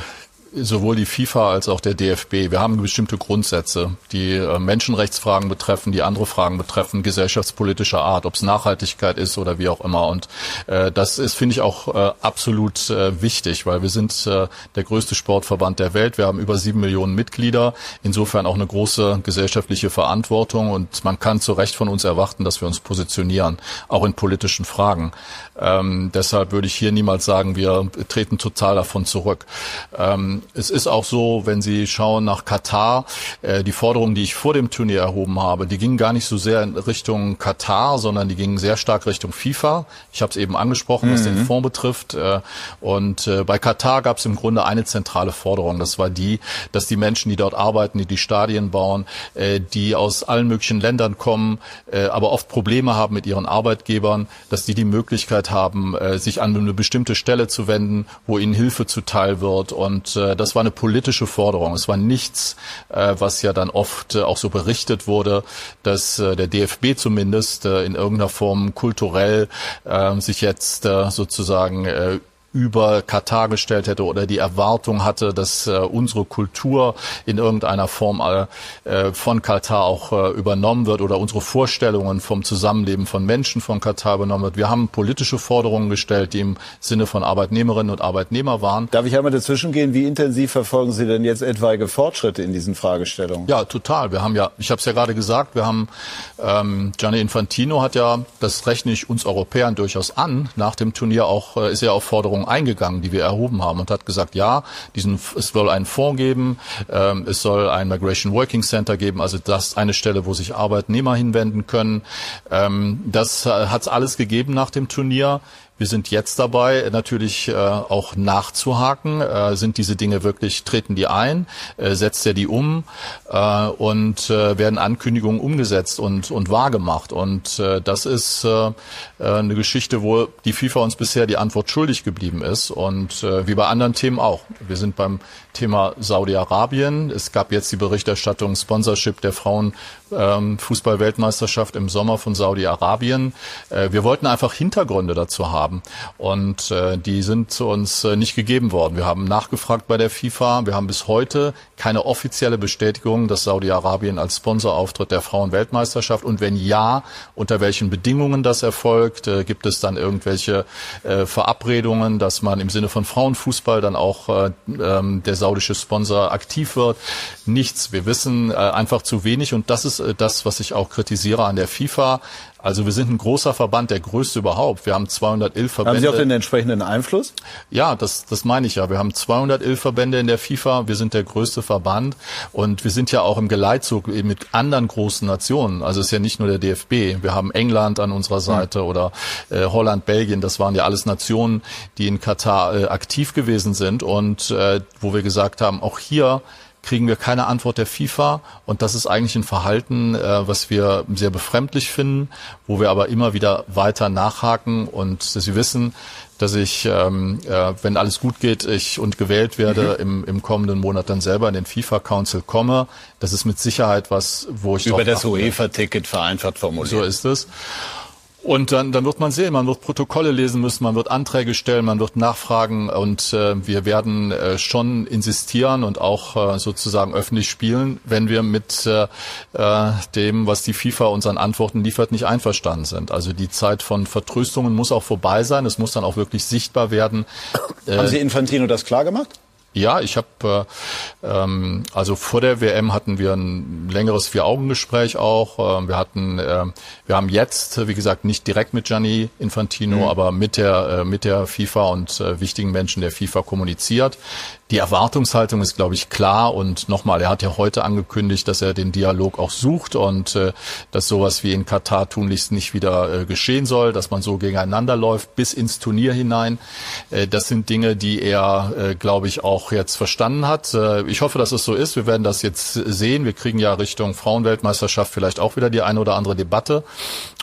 sowohl die FIFA als auch der DFB, wir haben bestimmte Grundsätze, die äh, Menschenrechtsfragen betreffen, die andere Fragen betreffen, gesellschaftspolitischer Art, ob es Nachhaltigkeit ist oder wie auch immer. Und äh, das ist, finde ich, auch äh, absolut äh, wichtig, weil wir sind äh, der größte Sportverband der Welt. Wir haben über sieben Millionen Mitglieder, insofern auch eine große gesellschaftliche Verantwortung und man kann zu Recht von uns erwarten, dass wir uns positionieren, auch in politischen Fragen. Ähm, deshalb würde ich hier niemals sagen, wir treten total davon zurück. Ähm, es ist auch so, wenn Sie schauen nach Katar, äh, die Forderungen, die ich vor dem Turnier erhoben habe, die gingen gar nicht so sehr in Richtung Katar, sondern die gingen sehr stark Richtung FIFA. Ich habe es eben angesprochen, mhm. was den Fonds betrifft. Äh, und äh, bei Katar gab es im Grunde eine zentrale Forderung. Das war die, dass die Menschen, die dort arbeiten, die die Stadien bauen, äh, die aus allen möglichen Ländern kommen, äh, aber oft Probleme haben mit ihren Arbeitgebern, dass die die Möglichkeit haben, äh, sich an eine bestimmte Stelle zu wenden, wo ihnen Hilfe zuteil wird. Und äh, das war eine politische Forderung. Es war nichts, äh, was ja dann oft äh, auch so berichtet wurde, dass äh, der DFB zumindest äh, in irgendeiner Form kulturell äh, sich jetzt äh, sozusagen äh, über Katar gestellt hätte oder die Erwartung hatte, dass äh, unsere Kultur in irgendeiner Form äh, von Katar auch äh, übernommen wird oder unsere Vorstellungen vom Zusammenleben von Menschen von Katar übernommen wird. Wir haben politische Forderungen gestellt, die im Sinne von Arbeitnehmerinnen und Arbeitnehmer waren. Darf ich einmal dazwischen gehen? Wie intensiv verfolgen Sie denn jetzt etwaige Fortschritte in diesen Fragestellungen? Ja, total. Wir haben ja, ich habe es ja gerade gesagt, wir haben ähm, Gianni Infantino hat ja, das rechne ich uns Europäern durchaus an, nach dem Turnier auch, äh, ist ja auf Forderungen Forderungen eingegangen, die wir erhoben haben und hat gesagt, ja, diesen, es soll einen Fonds geben, ähm, es soll ein Migration Working Center geben, also das eine Stelle, wo sich Arbeitnehmer hinwenden können. Ähm, das äh, hat es alles gegeben nach dem Turnier. Wir sind jetzt dabei, natürlich äh, auch nachzuhaken. Äh, sind diese Dinge wirklich, treten die ein, äh, setzt er die um äh, und äh, werden Ankündigungen umgesetzt und, und wahrgemacht. Und äh, das ist äh, äh eine Geschichte, wo die FIFA uns bisher die Antwort schuldig geblieben ist. Und äh, wie bei anderen Themen auch. Wir sind beim Thema Saudi-Arabien. Es gab jetzt die Berichterstattung Sponsorship der Frauen ähm, Fußball-Weltmeisterschaft im Sommer von Saudi-Arabien. Äh, wir wollten einfach Hintergründe dazu haben und äh, die sind zu uns äh, nicht gegeben worden. Wir haben nachgefragt bei der FIFA. Wir haben bis heute keine offizielle Bestätigung, dass Saudi-Arabien als Sponsor auftritt der Frauen-Weltmeisterschaft und wenn ja, unter welchen Bedingungen das erfolgt. Äh, gibt es dann irgendwelche äh, Verabredungen, dass man im Sinne von Frauenfußball dann auch äh, ähm, der saudische Sponsor aktiv wird? Nichts. Wir wissen äh, einfach zu wenig und das ist äh, das, was ich auch kritisiere an der FIFA. Also wir sind ein großer Verband, der größte überhaupt. Wir haben 211 Verbände. Haben Sie auch den entsprechenden Einfluss? Ja, das, das meine ich ja. Wir haben 211 Verbände in der FIFA. Wir sind der größte Verband und wir sind ja auch im Geleitzug mit anderen großen Nationen. Also es ist ja nicht nur der DFB. Wir haben England an unserer. Seite hm. oder äh, Holland, Belgien. Das waren ja alles Nationen, die in Katar äh, aktiv gewesen sind und äh, wo wir gesagt haben, auch hier kriegen wir keine Antwort der FIFA. Und das ist eigentlich ein Verhalten, äh, was wir sehr befremdlich finden, wo wir aber immer wieder weiter nachhaken. Und Sie wissen, dass ich, ähm, äh, wenn alles gut geht, ich und gewählt werde, mhm. im, im kommenden Monat dann selber in den FIFA Council komme. Das ist mit Sicherheit was, wo ich über das UEFA-Ticket vereinfacht formuliert. So ist es. Und dann, dann wird man sehen, man wird Protokolle lesen müssen, man wird Anträge stellen, man wird nachfragen und äh, wir werden äh, schon insistieren und auch äh, sozusagen öffentlich spielen, wenn wir mit äh, äh dem, was die FIFA unseren Antworten liefert, nicht einverstanden sind. Also die Zeit von Vertröstungen muss auch vorbei sein, es muss dann auch wirklich sichtbar werden. Haben Sie Infantino das klar gemacht? Ja, ich habe äh, ähm, also vor der WM hatten wir ein längeres Vier-Augen-Gespräch auch. Ähm, wir hatten, äh, wir haben jetzt, wie gesagt, nicht direkt mit Gianni Infantino, mhm. aber mit der äh, mit der FIFA und äh, wichtigen Menschen der FIFA kommuniziert. Die Erwartungshaltung ist, glaube ich, klar. Und nochmal, er hat ja heute angekündigt, dass er den Dialog auch sucht und äh, dass sowas wie in Katar tunlichst nicht wieder äh, geschehen soll, dass man so gegeneinander läuft bis ins Turnier hinein. Äh, das sind Dinge, die er, äh, glaube ich, auch jetzt verstanden hat. Äh, ich hoffe, dass es so ist. Wir werden das jetzt sehen. Wir kriegen ja Richtung Frauenweltmeisterschaft vielleicht auch wieder die eine oder andere Debatte.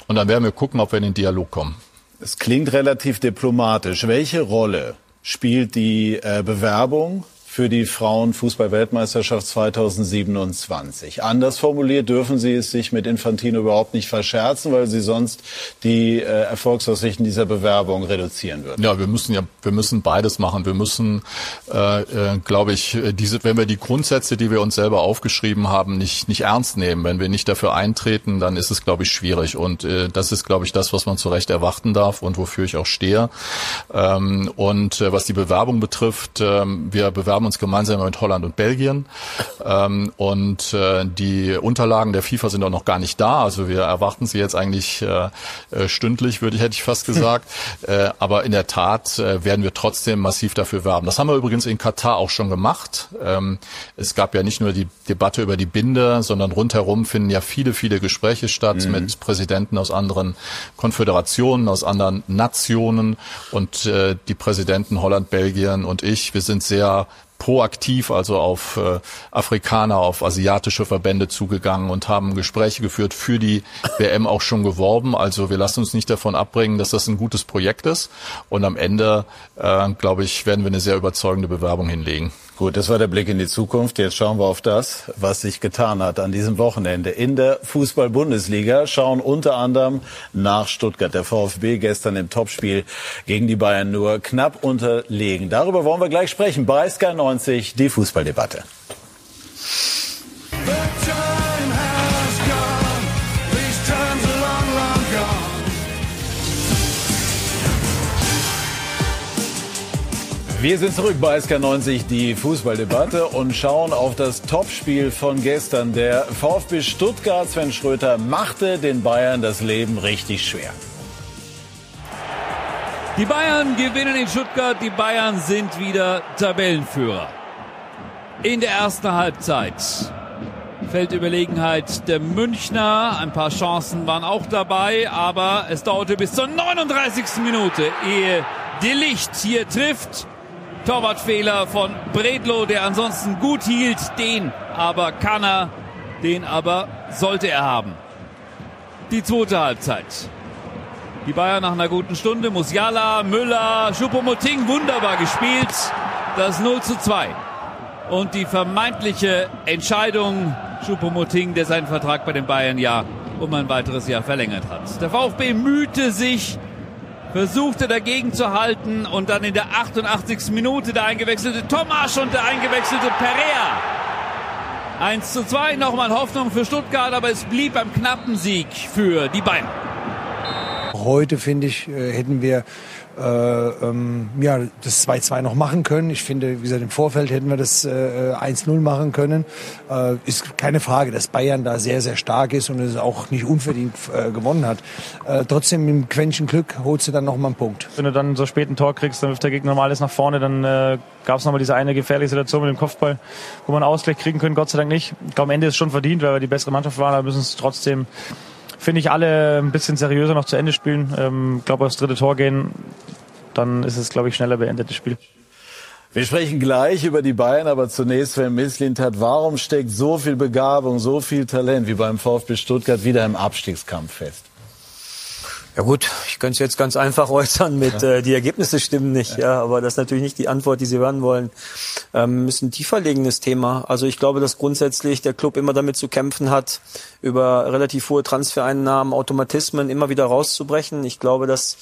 Und dann werden wir gucken, ob wir in den Dialog kommen. Es klingt relativ diplomatisch. Welche Rolle spielt die äh, Bewerbung für die Frauenfußball-Weltmeisterschaft 2027. Anders formuliert dürfen Sie es sich mit Infantino überhaupt nicht verscherzen, weil Sie sonst die äh, Erfolgsaussichten dieser Bewerbung reduzieren würden. Ja, wir müssen ja, wir müssen beides machen. Wir müssen, äh, äh, glaube ich, diese, wenn wir die Grundsätze, die wir uns selber aufgeschrieben haben, nicht nicht ernst nehmen, wenn wir nicht dafür eintreten, dann ist es, glaube ich, schwierig. Und äh, das ist, glaube ich, das, was man zu Recht erwarten darf und wofür ich auch stehe. Ähm, und äh, was die Bewerbung betrifft, äh, wir bewerben uns gemeinsam mit Holland und Belgien. Ähm, und äh, die Unterlagen der FIFA sind auch noch gar nicht da. Also wir erwarten sie jetzt eigentlich äh, äh stündlich, würde ich, hätte ich fast gesagt. äh, aber in der Tat äh, werden wir trotzdem massiv dafür werben. Das haben wir übrigens in Katar auch schon gemacht. Ähm, es gab ja nicht nur die Debatte über die Binde, sondern rundherum finden ja viele, viele Gespräche statt mhm. mit Präsidenten aus anderen Konföderationen, aus anderen Nationen und äh, die Präsidenten Holland, Belgien und ich, wir sind sehr proaktiv, also auf äh, Afrikaner, auf asiatische Verbände zugegangen und haben Gespräche geführt, für die WM auch schon geworben. Also wir lassen uns nicht davon abbringen, dass das ein gutes Projekt ist. Und am Ende, äh, glaube ich, werden wir eine sehr überzeugende Bewerbung hinlegen. Gut, das war der Blick in die Zukunft. Jetzt schauen wir auf das, was sich getan hat an diesem Wochenende. In der Fußball-Bundesliga schauen unter anderem nach Stuttgart. Der VfB gestern im Topspiel gegen die Bayern nur knapp unterlegen. Darüber wollen wir gleich sprechen. Bei Sky90 die Fußballdebatte. Wir sind zurück bei SK90, die Fußballdebatte und schauen auf das Topspiel von gestern. Der VfB Stuttgart, Sven Schröter, machte den Bayern das Leben richtig schwer. Die Bayern gewinnen in Stuttgart. Die Bayern sind wieder Tabellenführer. In der ersten Halbzeit fällt Überlegenheit der Münchner. Ein paar Chancen waren auch dabei, aber es dauerte bis zur 39. Minute, ehe die Licht hier trifft. Torwartfehler von Bredlo, der ansonsten gut hielt. Den aber kann er, den aber sollte er haben. Die zweite Halbzeit. Die Bayern nach einer guten Stunde. Musiala, Müller, Schuppomoting wunderbar gespielt. Das 0 zu 2. Und die vermeintliche Entscheidung Schuppomoting, der seinen Vertrag bei den Bayern ja um ein weiteres Jahr verlängert hat. Der VfB mühte sich versuchte dagegen zu halten und dann in der 88. Minute der eingewechselte Tomasch und der eingewechselte Perea. 1 zu 2, nochmal Hoffnung für Stuttgart, aber es blieb beim knappen Sieg für die Bayern. Heute, finde ich, äh, hätten wir äh, ähm, ja, das 2-2 noch machen können. Ich finde, wie gesagt, im Vorfeld hätten wir das äh, 1-0 machen können. Äh, ist keine Frage, dass Bayern da sehr, sehr stark ist und es auch nicht unverdient äh, gewonnen hat. Äh, trotzdem mit dem Quäntchen Glück holst du dann noch mal einen Punkt. Wenn du dann so spät ein Tor kriegst, dann wirft der Gegner normal alles nach vorne, dann äh, gab es nochmal diese eine gefährliche Situation mit dem Kopfball, wo man Ausgleich kriegen können, Gott sei Dank nicht. Ich glaube, am Ende ist es schon verdient, weil wir die bessere Mannschaft waren, aber müssen es trotzdem finde ich, alle ein bisschen seriöser noch zu Ende spielen. Ähm, glaube, aufs dritte Tor gehen dann ist es, glaube ich, schneller beendet, das Spiel. Wir sprechen gleich über die Bayern, aber zunächst, wenn Misslint hat, warum steckt so viel Begabung, so viel Talent wie beim VfB Stuttgart wieder im Abstiegskampf fest? Ja gut, ich könnte es jetzt ganz einfach äußern mit, ja. äh, die Ergebnisse stimmen nicht, ja. ja. aber das ist natürlich nicht die Antwort, die Sie hören wollen. Ähm, ist ein tieferlegendes Thema. Also ich glaube, dass grundsätzlich der Club immer damit zu kämpfen hat, über relativ hohe Transfereinnahmen, Automatismen immer wieder rauszubrechen. Ich glaube, dass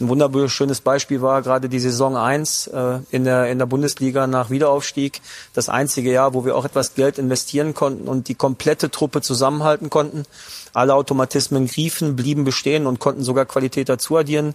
ein wunderschönes Beispiel war gerade die Saison 1 äh, in, der, in der Bundesliga nach Wiederaufstieg. Das einzige Jahr, wo wir auch etwas Geld investieren konnten und die komplette Truppe zusammenhalten konnten. Alle Automatismen griefen, blieben bestehen und konnten sogar Qualität dazu addieren.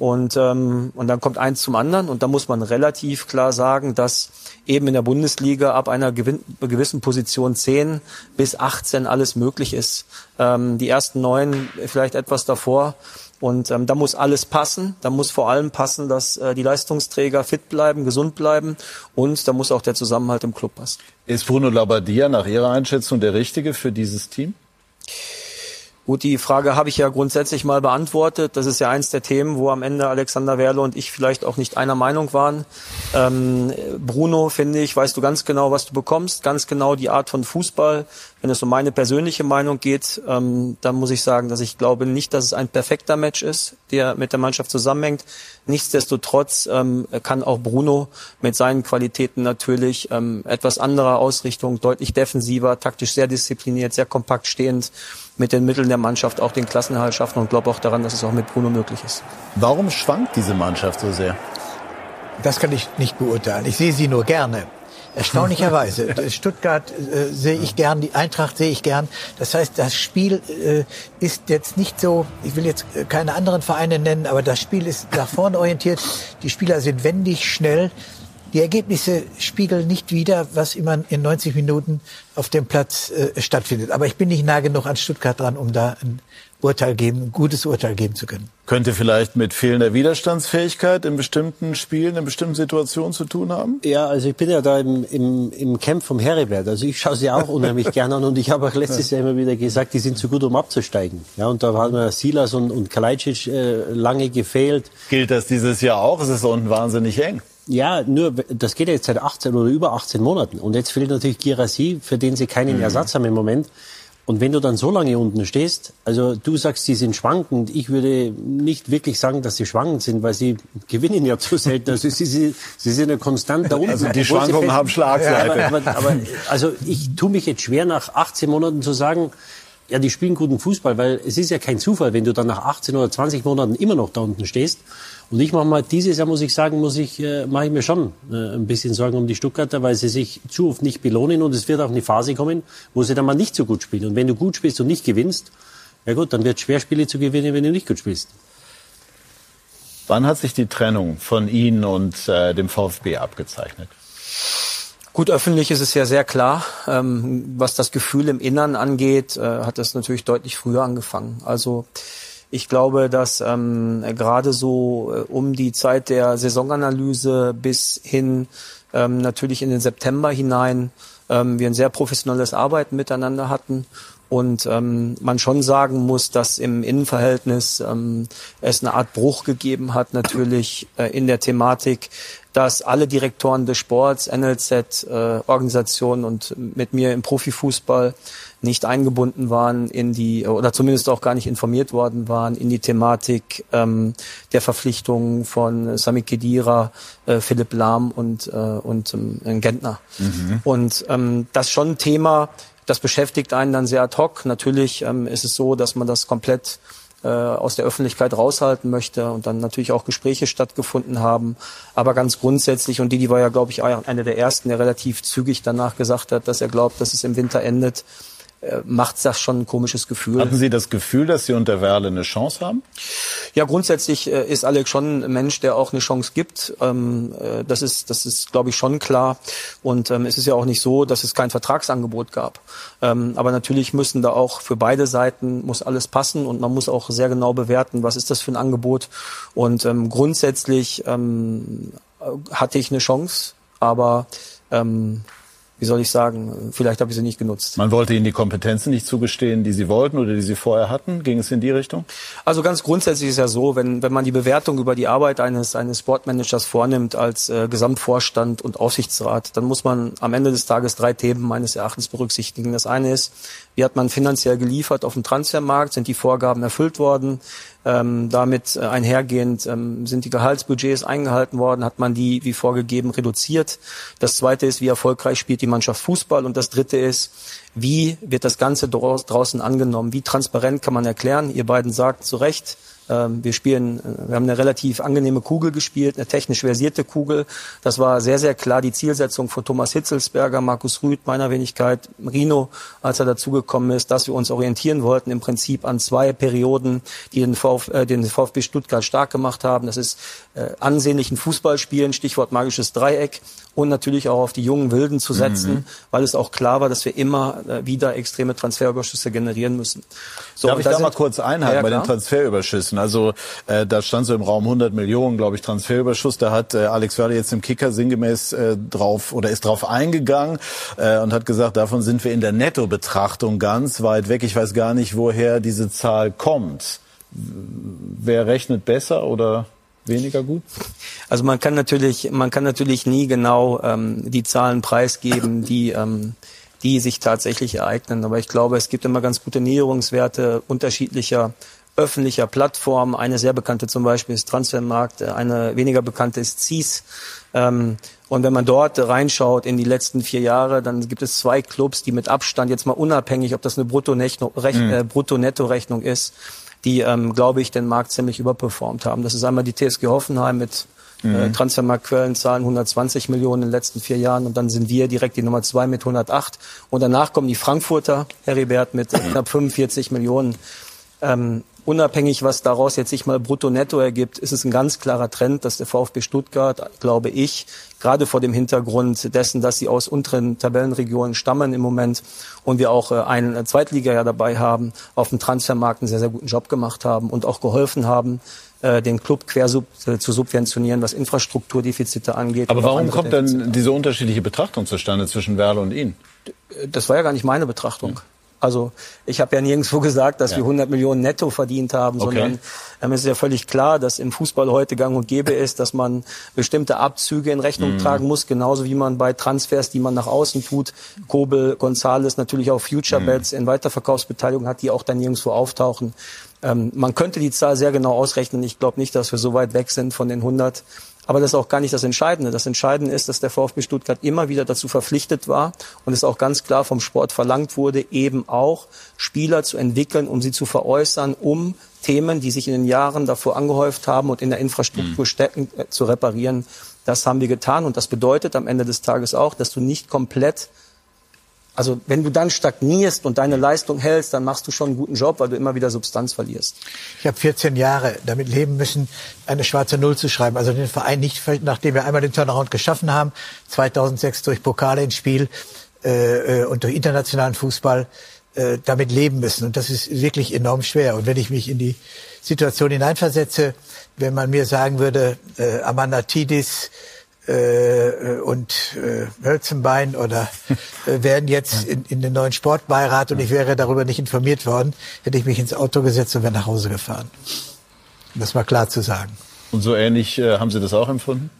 Und, ähm, und dann kommt eins zum anderen. Und da muss man relativ klar sagen, dass eben in der Bundesliga ab einer gewissen Position 10 bis 18 alles möglich ist. Ähm, die ersten neun vielleicht etwas davor. Und ähm, da muss alles passen. Da muss vor allem passen, dass äh, die Leistungsträger fit bleiben, gesund bleiben und da muss auch der Zusammenhalt im Club passen. Ist Bruno Labbadia nach Ihrer Einschätzung der Richtige für dieses Team? Gut, die Frage habe ich ja grundsätzlich mal beantwortet. Das ist ja eins der Themen, wo am Ende Alexander Werle und ich vielleicht auch nicht einer Meinung waren. Ähm, Bruno, finde ich, weißt du ganz genau, was du bekommst, ganz genau die Art von Fußball, Wenn es um meine persönliche Meinung geht, ähm, dann muss ich sagen, dass ich glaube nicht, dass es ein perfekter Match ist, der mit der Mannschaft zusammenhängt. Nichtsdestotrotz ähm, kann auch Bruno mit seinen Qualitäten natürlich ähm, etwas anderer Ausrichtung, deutlich defensiver, taktisch sehr diszipliniert, sehr kompakt stehend, mit den Mitteln der Mannschaft auch den Klassenerhalt schaffen und glaube auch daran, dass es auch mit Bruno möglich ist. Warum schwankt diese Mannschaft so sehr? Das kann ich nicht beurteilen. Ich sehe sie nur gerne. Erstaunlicherweise. Stuttgart äh, sehe ich gern, die Eintracht sehe ich gern. Das heißt, das Spiel äh, ist jetzt nicht so, ich will jetzt äh, keine anderen Vereine nennen, aber das Spiel ist nach vorne orientiert. Die Spieler sind wendig, schnell. Die Ergebnisse spiegeln nicht wider, was immer in 90 Minuten auf dem Platz äh, stattfindet. Aber ich bin nicht nah genug an Stuttgart dran, um da ein Urteil geben, ein gutes Urteil geben zu können. Könnte vielleicht mit fehlender Widerstandsfähigkeit in bestimmten Spielen, in bestimmten Situationen zu tun haben? Ja, also ich bin ja da im, im, im Camp vom Heribert. Also ich schaue sie auch unheimlich gerne an und ich habe auch letztes Jahr immer wieder gesagt, die sind zu gut, um abzusteigen. Ja, und da haben wir Silas und, und Kalajdzic äh, lange gefehlt. Gilt das dieses Jahr auch? Es ist unten wahnsinnig eng. Ja, nur das geht ja jetzt seit 18 oder über 18 Monaten. Und jetzt fehlt natürlich Girassi, für den sie keinen mhm. Ersatz haben im Moment. Und wenn du dann so lange unten stehst, also du sagst, sie sind schwankend, ich würde nicht wirklich sagen, dass sie schwankend sind, weil sie gewinnen ja zu selten. Also sie, sie, sie sind ja konstant da unten. Also die Schwankungen haben Schlagseite. Ja, aber, aber, aber, also ich tue mich jetzt schwer, nach 18 Monaten zu sagen, ja, die spielen guten Fußball, weil es ist ja kein Zufall, wenn du dann nach 18 oder 20 Monaten immer noch da unten stehst. Und ich mache mal dieses Jahr, muss ich sagen, muss ich, äh, mache ich mir schon äh, ein bisschen Sorgen um die Stuttgarter, weil sie sich zu oft nicht belohnen und es wird auch eine Phase kommen, wo sie dann mal nicht so gut spielen. Und wenn du gut spielst und nicht gewinnst, ja gut, dann wird es schwer, Spiele zu gewinnen, wenn du nicht gut spielst. Wann hat sich die Trennung von Ihnen und äh, dem VfB abgezeichnet? Gut, öffentlich ist es ja sehr klar. Ähm, was das Gefühl im Innern angeht, äh, hat das natürlich deutlich früher angefangen. Also ich glaube, dass ähm, gerade so äh, um die Zeit der Saisonanalyse bis hin ähm, natürlich in den September hinein ähm, wir ein sehr professionelles Arbeiten miteinander hatten und ähm, man schon sagen muss, dass im Innenverhältnis ähm, es eine Art Bruch gegeben hat, natürlich äh, in der Thematik, dass alle Direktoren des Sports, NLZ, äh, Organisationen und mit mir im Profifußball nicht eingebunden waren in die, oder zumindest auch gar nicht informiert worden waren in die Thematik ähm, der Verpflichtungen von Sami Kedira, äh, Philipp Lahm und, äh, und ähm, Gentner. Mhm. Und ähm, das schon ein Thema, das beschäftigt einen dann sehr ad hoc. Natürlich ähm, ist es so, dass man das komplett äh, aus der Öffentlichkeit raushalten möchte und dann natürlich auch Gespräche stattgefunden haben. Aber ganz grundsätzlich, und Didi war ja, glaube ich, einer der ersten, der relativ zügig danach gesagt hat, dass er glaubt, dass es im Winter endet, macht das schon ein komisches Gefühl. Hatten Sie das Gefühl, dass Sie unter Werle eine Chance haben? Ja, grundsätzlich äh, ist Alex schon ein Mensch, der auch eine Chance gibt. Ähm, äh, das ist, das ist, glaube ich, schon klar. Und ähm, es ist ja auch nicht so, dass es kein Vertragsangebot gab. Ähm, aber natürlich müssen da auch für beide Seiten muss alles passen und man muss auch sehr genau bewerten, was ist das für ein Angebot. Und grundsätzlich hatte ich eine Chance, aber ähm, wie soll ich sagen, vielleicht habe ich sie nicht genutzt. Man wollte Ihnen die Kompetenzen nicht zugestehen, die Sie wollten oder die Sie vorher hatten. Ging es in die Richtung? Also ganz grundsätzlich ist ja so, wenn, wenn man die Bewertung über die Arbeit eines, eines Sportmanagers vornimmt als äh, Gesamtvorstand und Aufsichtsrat, dann muss man am Ende des Tages drei Themen meines Erachtens berücksichtigen. Das eine ist, wie hat man finanziell geliefert auf dem Transfermarkt? Sind die Vorgaben erfüllt worden? Ähm, damit äh, einhergehend ähm, sind die Gehaltsbudgets eingehalten worden, hat man die wie vorgegeben reduziert. Das zweite ist, wie erfolgreich spielt die Mannschaft Fußball und das dritte ist, wie wird das Ganze draußen angenommen? Wie transparent kann man erklären? Ihr beiden sagt zu Recht, wir spielen, äh, wir haben eine relativ angenehme Kugel gespielt, eine technisch versierte Kugel. Das war sehr, sehr klar die Zielsetzung von Thomas Hitzelsberger, Markus Rüth, meiner Wenigkeit, Rino, als er dazugekommen ist, dass wir uns orientieren wollten im Prinzip an zwei Perioden, die den, Vf, äh, den VfB Stuttgart stark gemacht haben. Das ist äh, ansehnlichen Fußballspielen, Stichwort magisches Dreieck und natürlich auch auf die jungen Wilden zu setzen, mhm. weil es auch klar war, dass wir immer äh, wieder extreme Transferüberschüsse generieren müssen. So, Darf ich da, mal kurz einhaken ja, bei den Transferüberschüssen? Also äh, da stand so im Raum 100 Millionen, glaube ich, Transferüberschuss. Da hat äh, Alex Werle jetzt im Kicker sinngemäß äh, drauf oder ist drauf eingegangen äh, und hat gesagt, davon sind wir in der Nettobetrachtung ganz weit weg. Ich weiß gar nicht, woher diese Zahl kommt. Wer rechnet besser oder? Weniger gut? Also man kann natürlich, man kann natürlich nie genau ähm, die Zahlen preisgeben, die ähm, die sich tatsächlich ereignen. Aber ich glaube, es gibt immer ganz gute Näherungswerte unterschiedlicher öffentlicher Plattformen. Eine sehr bekannte zum Beispiel ist Transfermarkt, eine weniger bekannte ist CIS. Ähm, und wenn man dort reinschaut in die letzten vier Jahre, dann gibt es zwei Clubs, die mit Abstand jetzt mal unabhängig, ob das eine Brutto-Netto-Rechnung mhm. äh, Brutto ist, die, ähm, glaube ich, den Markt ziemlich überperformt haben. Das ist einmal die TSG Hoffenheim mit äh, mhm. äh, Transfermarktquellenzahlen 120 Millionen in den letzten vier Jahren und dann sind wir direkt die Nummer zwei mit 108 und danach kommen die Frankfurter, Heribert, mit knapp 45 Millionen. Ähm, unabhängig, was daraus jetzt sich mal brutto-netto ergibt, ist es ein ganz klarer Trend, dass der VfB Stuttgart, glaube ich, gerade vor dem Hintergrund dessen, dass sie aus unteren Tabellenregionen stammen im Moment und wir auch äh, einen Zweitliga ja dabei haben, auf dem Transfermarkt einen sehr, sehr guten Job gemacht haben und auch geholfen haben, äh, den Club quer äh, zu subventionieren, was Infrastrukturdefizite angeht. Aber warum kommt denn diese unterschiedliche Betrachtung zustande zwischen Werle und Ihnen? Das war ja gar nicht meine Betrachtung. Also ich habe ja nirgendwo gesagt, dass ja. wir 100 Millionen netto verdient haben, okay. sondern ähm, es ist ja völlig klar, dass im Fußball heute gang und gäbe ist, dass man bestimmte Abzüge in Rechnung mhm. tragen muss, genauso wie man bei Transfers, die man nach außen tut, Kobel, Gonzales natürlich auch Future Bets mhm. in Weiterverkaufsbeteiligung hat, die auch dann nirgendwo auftauchen. Ähm, man könnte die Zahl sehr genau ausrechnen. Ich glaube nicht, dass wir so weit weg sind von den 100. Aber das ist auch gar nicht das Entscheidende. Das Entscheidende ist, dass der VfB Stuttgart immer wieder dazu verpflichtet war und es auch ganz klar vom Sport verlangt wurde, eben auch Spieler zu entwickeln, um sie zu veräußern, um Themen, die sich in den Jahren davor angehäuft haben und in der Infrastruktur mhm. stecken, äh, zu reparieren. Das haben wir getan und das bedeutet am Ende des Tages auch, dass du nicht komplett also wenn du dann stagnierst und deine Leistung hältst, dann machst du schon einen guten Job, weil du immer wieder Substanz verlierst. Ich habe 14 Jahre damit leben müssen, eine schwarze Null zu schreiben. Also den Verein nicht, nachdem wir einmal den Turnaround geschaffen haben, 2006 durch Pokale ins Spiel äh, äh, und durch internationalen Fußball, äh, damit leben müssen. Und das ist wirklich enorm schwer. Und wenn ich mich in die Situation hineinversetze, wenn man mir sagen würde, äh, Amanda Tidis, und äh, Hölzenbein oder äh, werden jetzt in, in den neuen Sportbeirat und ich wäre darüber nicht informiert worden, hätte ich mich ins Auto gesetzt und wäre nach Hause gefahren. Das war klar zu sagen. Und so ähnlich äh, haben Sie das auch empfunden?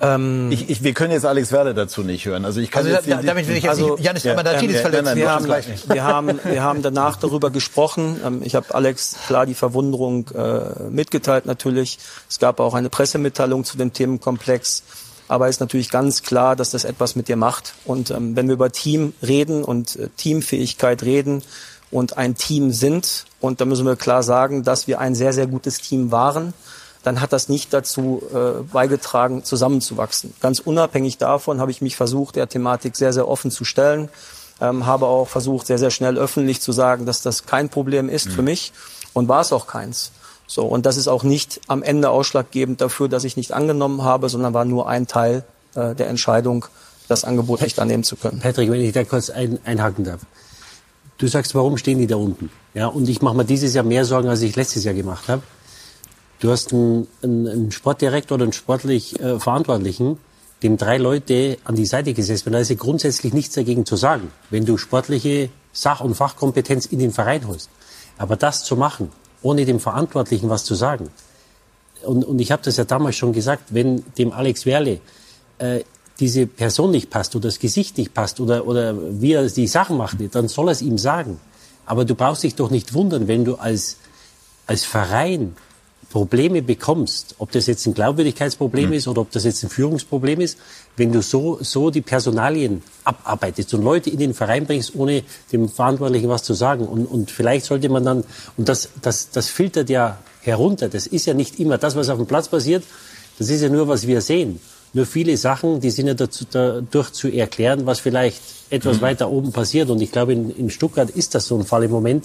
Ähm, ich, ich, wir können jetzt Alex Werle dazu nicht hören. Also ich kann also jetzt da, damit will ich jetzt also, nicht Janis ja, Amadakidis ja, verletzen. Wir haben, wir, haben, wir haben danach darüber gesprochen. Ähm, ich habe Alex klar die Verwunderung äh, mitgeteilt natürlich. Es gab auch eine Pressemitteilung zu dem Themenkomplex. Aber es ist natürlich ganz klar, dass das etwas mit dir macht. Und ähm, wenn wir über Team reden und äh, Teamfähigkeit reden und ein Team sind, und da müssen wir klar sagen, dass wir ein sehr, sehr gutes Team waren, dann hat das nicht dazu äh, beigetragen, zusammenzuwachsen. Ganz unabhängig davon habe ich mich versucht, der Thematik sehr, sehr offen zu stellen, ähm, habe auch versucht, sehr, sehr schnell öffentlich zu sagen, dass das kein Problem ist mhm. für mich und war es auch keins. So, und das ist auch nicht am Ende ausschlaggebend dafür, dass ich nicht angenommen habe, sondern war nur ein Teil äh, der Entscheidung, das Angebot nicht annehmen zu können. Patrick, wenn ich da kurz ein, einhaken darf. Du sagst, warum stehen die da unten? Ja, und ich mache mir dieses Jahr mehr Sorgen, als ich letztes Jahr gemacht habe. Du hast einen, einen Sportdirektor oder einen sportlich äh, Verantwortlichen, dem drei Leute an die Seite gesetzt werden. Da ist ja grundsätzlich nichts dagegen zu sagen, wenn du sportliche Sach- und Fachkompetenz in den Verein holst. Aber das zu machen, ohne dem Verantwortlichen was zu sagen. Und, und ich habe das ja damals schon gesagt, wenn dem Alex Werle äh, diese Person nicht passt oder das Gesicht nicht passt oder, oder wie er die Sachen macht, dann soll er es ihm sagen. Aber du brauchst dich doch nicht wundern, wenn du als, als Verein Probleme bekommst, ob das jetzt ein Glaubwürdigkeitsproblem mhm. ist oder ob das jetzt ein Führungsproblem ist, wenn du so, so die Personalien abarbeitest und Leute in den Verein bringst, ohne dem Verantwortlichen was zu sagen. Und, und vielleicht sollte man dann, und das, das, das filtert ja herunter, das ist ja nicht immer das, was auf dem Platz passiert, das ist ja nur, was wir sehen. Nur viele Sachen, die sind ja dazu, dadurch zu erklären, was vielleicht etwas mhm. weiter oben passiert. Und ich glaube, in, in Stuttgart ist das so ein Fall im Moment,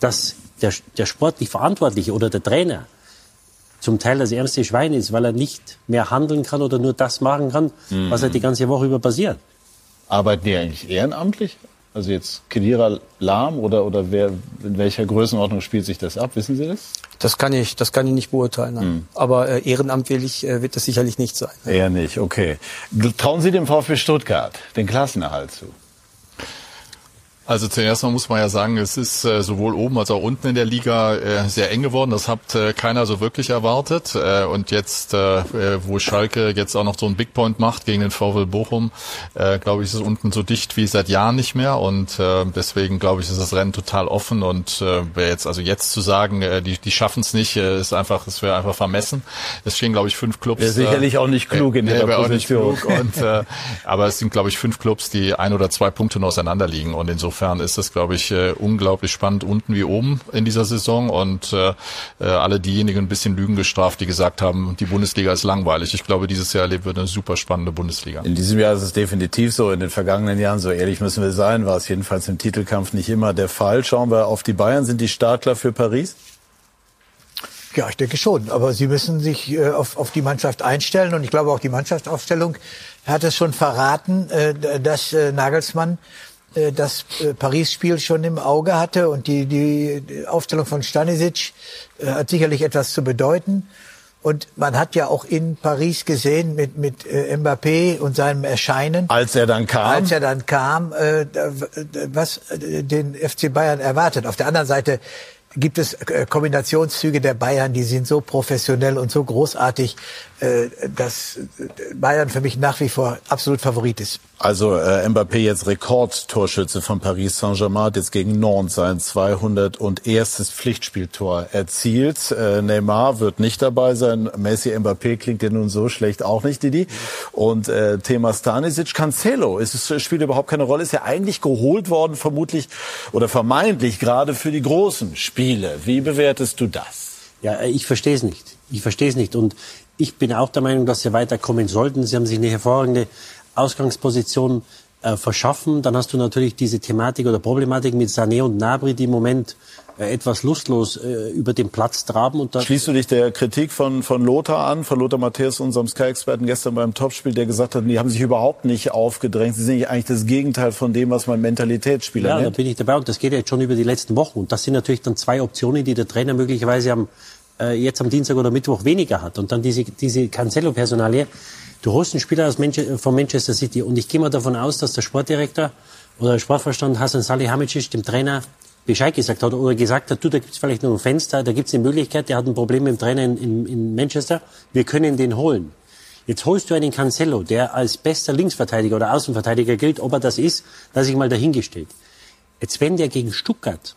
dass der, der sportlich Verantwortliche oder der Trainer zum Teil das ärmste Schwein ist, weil er nicht mehr handeln kann oder nur das machen kann, mhm. was halt die ganze Woche über passiert. Arbeiten die eigentlich ehrenamtlich? Also jetzt Kedira Lahm oder, oder wer, in welcher Größenordnung spielt sich das ab? Wissen Sie das? Das kann ich, das kann ich nicht beurteilen. Mhm. Aber äh, ehrenamtlich äh, wird das sicherlich nicht sein. Eher nicht, okay. Trauen Sie dem VfB Stuttgart den Klassenerhalt zu? Also zuerst mal muss man ja sagen, es ist äh, sowohl oben als auch unten in der Liga äh, sehr eng geworden. Das hat äh, keiner so wirklich erwartet. Äh, und jetzt, äh, äh wo Schalke jetzt auch noch so einen Big Point macht gegen den VfL Bochum, äh, glaube ich, ist es unten so dicht wie seit Jahren nicht mehr. Und äh, deswegen glaube ich, ist das Rennen total offen. Und äh, wer jetzt also jetzt zu sagen, äh, die, die schaffen es nicht, äh, ist einfach, es wäre einfach vermessen. Es stehen, glaube ich, fünf Clubs. Ja, sicherlich auch nicht klug in der Position. Auch nicht klug und, äh, aber es sind, glaube ich, fünf Clubs, die ein oder zwei Punkte noch auseinander liegen. Und insofern insofern ist es, glaube ich, äh, unglaublich spannend unten wie oben in dieser Saison und äh, äh, alle diejenigen ein bisschen Lügen gestraft, die gesagt haben, die Bundesliga ist langweilig. Ich glaube, dieses Jahr erleben wir eine super spannende Bundesliga. In diesem Jahr ist es definitiv so. In den vergangenen Jahren, so ehrlich müssen wir sein, war es jedenfalls im Titelkampf nicht immer der Fall. Schauen wir auf die Bayern. Sind die Startler für Paris? Ja, ich denke schon. Aber sie müssen sich äh, auf, auf die Mannschaft einstellen. Und ich glaube auch die Mannschaftsaufstellung hat es schon verraten, äh, dass äh, Nagelsmann äh, das äh, Paris-Spiel schon im Auge hatte und die, die Aufstellung von Stanisic äh, hat sicherlich etwas zu bedeuten. Und man hat ja auch in Paris gesehen mit, mit Mbappé und seinem Erscheinen. Als er dann kam. Als er dann kam, was den FC Bayern erwartet. Auf der anderen Seite gibt es Kombinationszüge der Bayern, die sind so professionell und so großartig, dass Bayern für mich nach wie vor absolut Favorit ist. Also äh, Mbappé jetzt Rekordtorschütze von Paris Saint-Germain hat jetzt gegen Nantes sein 201. Pflichtspieltor erzielt. Äh, Neymar wird nicht dabei sein. Messi, Mbappé klingt ja nun so schlecht auch nicht, Didi. Und äh, Thema Stanisic, Cancelo, ist es spielt überhaupt keine Rolle, ist ja eigentlich geholt worden, vermutlich oder vermeintlich gerade für die großen Spiele. Wie bewertest du das? Ja, ich verstehe es nicht. Ich verstehe es nicht. Und ich bin auch der Meinung, dass sie weiterkommen sollten. Sie haben sich eine hervorragende Ausgangsposition äh, verschaffen. Dann hast du natürlich diese Thematik oder Problematik mit Sané und Nabri, die im Moment äh, etwas lustlos äh, über den Platz traben. Und Schließt du dich der Kritik von, von Lothar an, von Lothar Matthäus, unserem Sky-Experten gestern beim Topspiel, der gesagt hat, die haben sich überhaupt nicht aufgedrängt. Sie sind eigentlich das Gegenteil von dem, was man Mentalitätsspieler ja, nennt. Ja, da bin ich dabei. Und das geht ja jetzt schon über die letzten Wochen. Und das sind natürlich dann zwei Optionen, die der Trainer möglicherweise am, äh, jetzt am Dienstag oder Mittwoch weniger hat. Und dann diese, diese Cancelo-Personalie. Du holst einen Spieler aus Manche, von Manchester City und ich gehe mal davon aus, dass der Sportdirektor oder der Sportverstand Hasan Salihamidzic dem Trainer Bescheid gesagt hat oder gesagt hat, du, da gibt es vielleicht noch ein Fenster, da gibt es eine Möglichkeit, der hat ein Problem mit dem Trainer in, in, in Manchester, wir können den holen. Jetzt holst du einen Cancelo, der als bester Linksverteidiger oder Außenverteidiger gilt, ob er das ist, das ich mal dahingestellt. Jetzt wenn der gegen Stuttgart,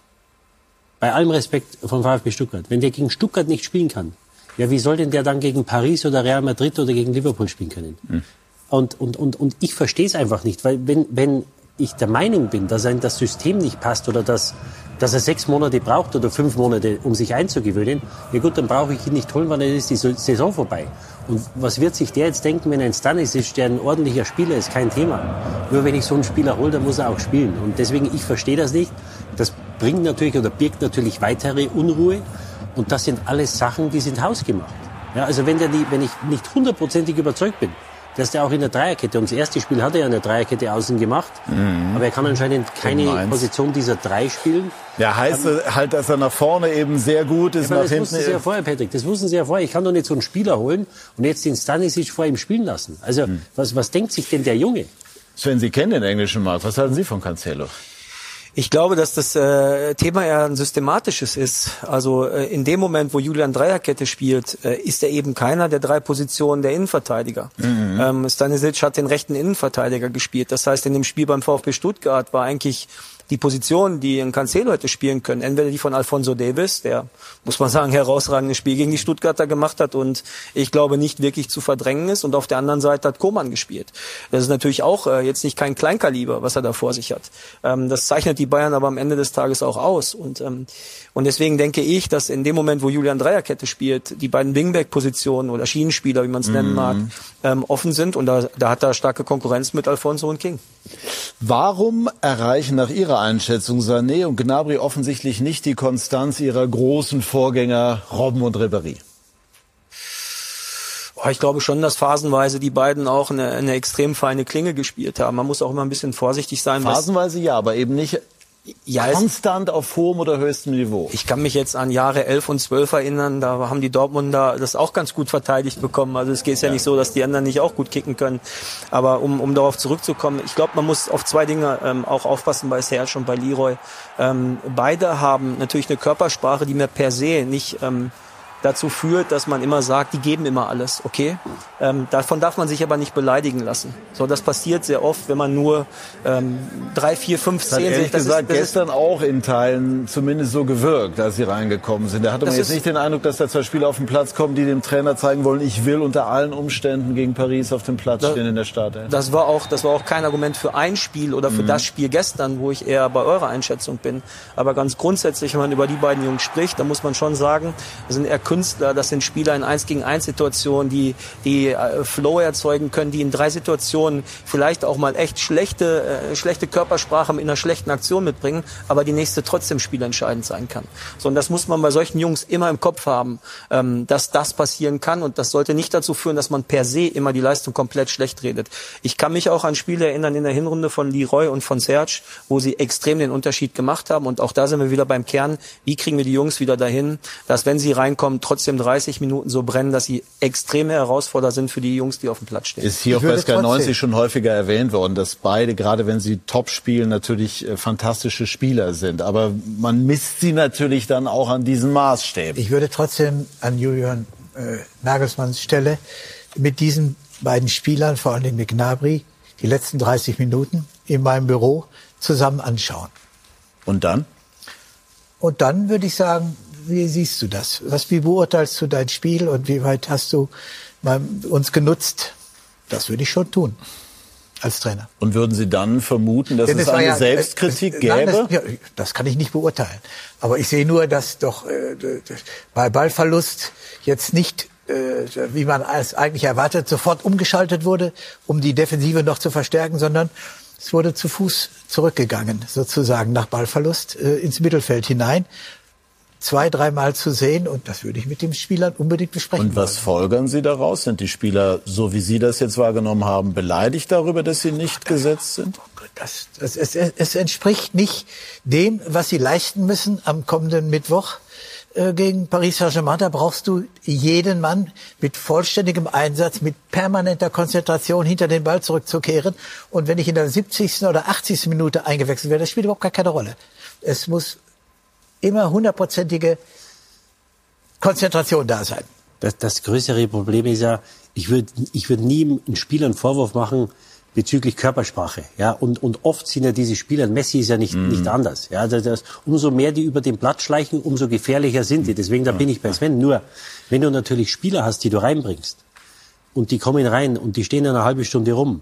bei allem Respekt von VfB Stuttgart, wenn der gegen Stuttgart nicht spielen kann, ja, wie soll denn der dann gegen Paris oder Real Madrid oder gegen Liverpool spielen können? Mhm. Und, und, und, und ich verstehe es einfach nicht, weil wenn, wenn ich der Meinung bin, dass ein das System nicht passt oder dass, dass er sechs Monate braucht oder fünf Monate, um sich einzugewöhnen, ja gut, dann brauche ich ihn nicht holen, weil dann ist die Saison vorbei. Und was wird sich der jetzt denken, wenn ein Stannis ist, der ein ordentlicher Spieler ist, kein Thema. Nur wenn ich so einen Spieler hole, dann muss er auch spielen. Und deswegen, ich verstehe das nicht. Das bringt natürlich oder birgt natürlich weitere Unruhe. Und das sind alles Sachen, die sind hausgemacht. Ja, also wenn, der wenn ich nicht hundertprozentig überzeugt bin, dass der auch in der Dreierkette, und das erste Spiel hat er ja in der Dreierkette außen gemacht, mhm. aber er kann anscheinend keine Position dieser drei spielen. Ja, heißt ähm, halt, dass er nach vorne eben sehr gut ist, ja, nach das hinten. Das wussten Sie ja vorher, Patrick, das wussten Sie ja vorher. Ich kann doch nicht so einen Spieler holen und jetzt den Stanisic vor ihm spielen lassen. Also, mhm. was, was denkt sich denn der Junge? Sven, Sie kennen den englischen Markt. Was halten Sie von Cancelo? Ich glaube, dass das äh, Thema eher ein systematisches ist. Also äh, in dem Moment, wo Julian Dreierkette spielt, äh, ist er eben keiner der drei Positionen der Innenverteidiger. Mhm. Ähm, Stanisic hat den rechten Innenverteidiger gespielt. Das heißt, in dem Spiel beim VfB Stuttgart war eigentlich die Position, die ein Cancelo hätte spielen können, entweder die von Alfonso Davis, der, muss man sagen, herausragendes Spiel gegen die Stuttgarter gemacht hat und ich glaube nicht wirklich zu verdrängen ist und auf der anderen Seite hat Koman gespielt. Das ist natürlich auch äh, jetzt nicht kein Kleinkaliber, was er da vor sich hat. Ähm, das zeichnet die Bayern aber am Ende des Tages auch aus und ähm, und deswegen denke ich, dass in dem Moment, wo Julian Dreierkette spielt, die beiden Wingback-Positionen oder Schienenspieler, wie man es mm. nennen mag, ähm, offen sind und da, da hat er starke Konkurrenz mit Alfonso und King. Warum erreichen nach Ihrer Einschätzung Sané und Gnabry offensichtlich nicht die Konstanz ihrer großen Vorgänger Robben und Ribéry? Oh, ich glaube schon, dass phasenweise die beiden auch eine, eine extrem feine Klinge gespielt haben. Man muss auch immer ein bisschen vorsichtig sein. Phasenweise ja, aber eben nicht Ja, konstant auf hohem oder höchstem Niveau. Ich kann mich jetzt an Jahre 11 und 12 erinnern, da haben die Dortmunder das auch ganz gut verteidigt bekommen. Also es geht ja, ja nicht so, dass die anderen nicht auch gut kicken können. Aber um, um darauf zurückzukommen, ich glaube, man muss auf zwei Dinge ähm, auch aufpassen bei Serge und bei Leroy. Ähm, beide haben natürlich eine Körpersprache, die mir per se nicht ähm, dazu führt, dass man immer sagt, die geben immer alles, okay? Ähm, davon darf man sich aber nicht beleidigen lassen. So, das passiert sehr oft, wenn man nur ähm, drei, vier, fünf, zehn. Das hat gesagt, ist, gestern ist, auch in Teilen zumindest so gewirkt, als sie reingekommen sind. Da hatte man jetzt nicht den Eindruck, dass da zwei Spieler auf den Platz kommen, die dem Trainer zeigen wollen, ich will unter allen Umständen gegen Paris auf dem Platz stehen in der Stadt. Das war auch, das war auch kein Argument für ein Spiel oder für mhm. das Spiel gestern, wo ich eher bei eurer Einschätzung bin. Aber ganz grundsätzlich, wenn man über die beiden Jungs spricht, dann muss man schon sagen, das sind eher Künstler, das sind Spieler in 1 gegen 1 Situationen, die, die äh, Flow erzeugen können, die in drei Situationen vielleicht auch mal echt schlechte, äh, schlechte Körpersprache mit einer schlechten Aktion mitbringen, aber die nächste trotzdem spielentscheidend sein kann. So, und das muss man bei solchen Jungs immer im Kopf haben, ähm, dass das passieren kann und das sollte nicht dazu führen, dass man per se immer die Leistung komplett schlecht redet. Ich kann mich auch an Spiele erinnern in der Hinrunde von Leroy und von Serge, wo sie extrem den Unterschied gemacht haben und auch da sind wir wieder beim Kern, wie kriegen wir die Jungs wieder dahin, dass wenn sie reinkommen, trotzdem 30 Minuten so brennen, dass sie extreme Herausforderer sind für die Jungs, die auf dem Platz stehen. Ist hier auch bei Sky 90 schon häufiger erwähnt worden, dass beide, gerade wenn sie top spielen, natürlich äh, fantastische Spieler sind. Aber man misst sie natürlich dann auch an diesen Maßstäben. Ich würde trotzdem an Julian äh, Nagelsmanns Stelle mit diesen beiden Spielern, vor allem mit Gnabry, die letzten 30 Minuten in meinem Büro zusammen anschauen. Und dann? Und dann würde ich sagen, wie siehst du das? Was, wie beurteilst du dein Spiel und wie weit hast du uns genutzt? Das würde ich schon tun als Trainer. Und würden Sie dann vermuten, dass Denn es eine ja, Selbstkritik äh, nein, gäbe? Das, ja, das, kann ich nicht beurteilen. Aber ich sehe nur, dass doch äh, bei Ballverlust jetzt nicht, äh, wie man es eigentlich erwartet, sofort umgeschaltet wurde, um die Defensive noch zu verstärken, sondern es wurde zu Fuß zurückgegangen, sozusagen nach Ballverlust äh, ins Mittelfeld hinein zwei, dreimal zu sehen und das würde ich mit den Spielern unbedingt besprechen. Und was wollen. folgern Sie daraus? Sind die Spieler, so wie Sie das jetzt wahrgenommen haben, beleidigt darüber, dass sie nicht oh, gesetzt sind? Das, das, es, es entspricht nicht dem, was sie leisten müssen am kommenden Mittwoch äh, gegen Paris Saint-Germain. Da brauchst du jeden Mann mit vollständigem Einsatz, mit permanenter Konzentration hinter den Ball zurückzukehren. Und wenn ich in der 70. oder 80. Minute eingewechselt werde, das spielt überhaupt gar keine Rolle. Es muss immer hundertprozentige Konzentration da sein. Das, das größere Problem ist ja, ich würde ich würd nie einen Spieler einen Vorwurf machen bezüglich Körpersprache. Ja, und, und oft sind ja diese Spieler, Messi ist ja nicht, mm. nicht anders. Ja, das, das, umso mehr die über den Platz schleichen, umso gefährlicher sind die. Deswegen, da bin ich bei Sven. Nur, wenn du natürlich Spieler hast, die du reinbringst, und die kommen rein und die stehen eine halbe Stunde rum,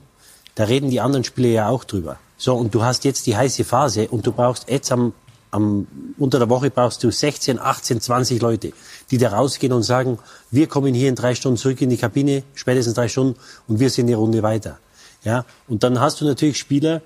da reden die anderen Spieler ja auch drüber. So, und du hast jetzt die heiße Phase und du brauchst jetzt am am, unter der Woche brauchst du 16, 18, 20 Leute, die da rausgehen und sagen, wir kommen hier in drei Stunden zurück in die Kabine, spätestens drei Stunden, und wir sind eine Runde weiter. Ja, und dann hast du natürlich Spieler,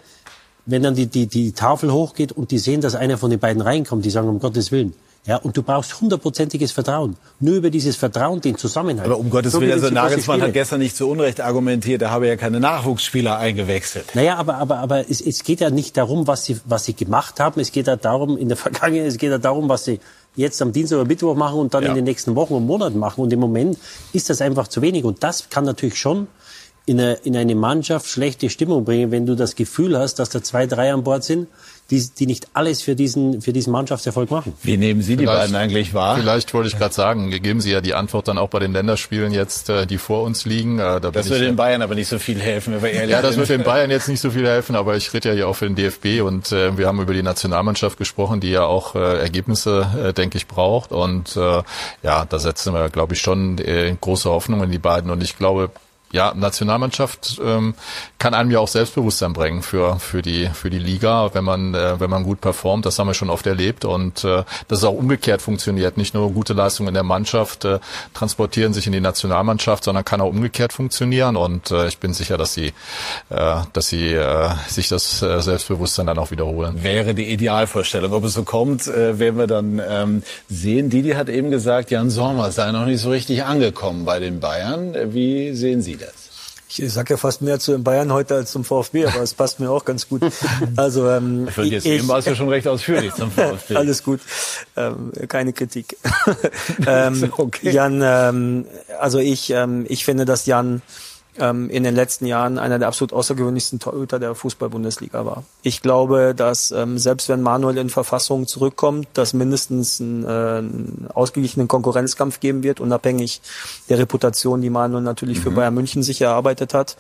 wenn dann die, die, die Tafel hochgeht und die sehen, dass einer von den beiden reinkommt, die sagen, um Gottes Willen, ja, und du brauchst hundertprozentiges Vertrauen. Nur über dieses Vertrauen, den Zusammenhalt. Aber um Gottes so Willen, also Nagelsmann hat gestern nicht zu Unrecht argumentiert, er habe ja keine Nachwuchsspieler eingewechselt. Naja, aber, aber, aber es, es geht ja nicht darum, was sie, was sie gemacht haben. Es geht ja darum, in der Vergangenheit, es geht ja darum, was sie jetzt am Dienstag oder Mittwoch machen und dann ja. in den nächsten Wochen und Monaten machen. Und im Moment ist das einfach zu wenig. Und das kann natürlich schon in eine, in eine Mannschaft schlechte Stimmung bringen, wenn du das Gefühl hast, dass da zwei, drei an Bord sind, die, die nicht alles für diesen, für diesen Mannschaftserfolg machen. Wie nehmen Sie die beiden eigentlich wahr? Vielleicht wollte ich gerade sagen, geben Sie ja die Antwort dann auch bei den Länderspielen jetzt, äh, die vor uns liegen. Äh, da das würde den Bayern aber nicht so viel helfen, wenn wir ehrlich Ja, das wird den Bayern jetzt nicht so viel helfen, aber ich rede ja hier auch für den DFB und äh, wir haben über die Nationalmannschaft gesprochen, die ja auch äh, Ergebnisse, äh, denke ich, braucht. Und äh, ja, da setzen wir, glaube ich, schon äh, große Hoffnung in die beiden. Und ich glaube, ja, Nationalmannschaft ähm, kann einem ja auch Selbstbewusstsein bringen für für die für die Liga, wenn man äh, wenn man gut performt. Das haben wir schon oft erlebt und äh, dass es auch umgekehrt funktioniert. Nicht nur gute Leistungen in der Mannschaft äh, transportieren sich in die Nationalmannschaft, sondern kann auch umgekehrt funktionieren. Und äh, ich bin sicher, dass sie äh, dass sie äh, sich das äh, Selbstbewusstsein dann auch wiederholen. Wäre die Idealvorstellung. Ob es so kommt, äh, werden wir dann ähm, sehen. Didi hat eben gesagt, Jan Sommer sei noch nicht so richtig angekommen bei den Bayern. Wie sehen Sie das? Ich sage ja fast mehr zu den Bayern heute als zum VfB, aber es passt mir auch ganz gut. Also ähm, ich, jetzt eben warst du schon recht ausführlich zum VfB. alles gut, ähm, keine Kritik. ähm, okay. Jan, ähm, also ich, ähm, ich finde, dass Jan ähm, in den letzten Jahren einer der absolut außergewöhnlichsten Torhüter der Fußball-Bundesliga war. Ich glaube, dass ähm, selbst wenn Manuel in Verfassung zurückkommt, dass mindestens ein, äh, einen ausgeglichenen Konkurrenzkampf geben wird, unabhängig der Reputation, die Manuel natürlich mhm. für Bayern München sich erarbeitet hat.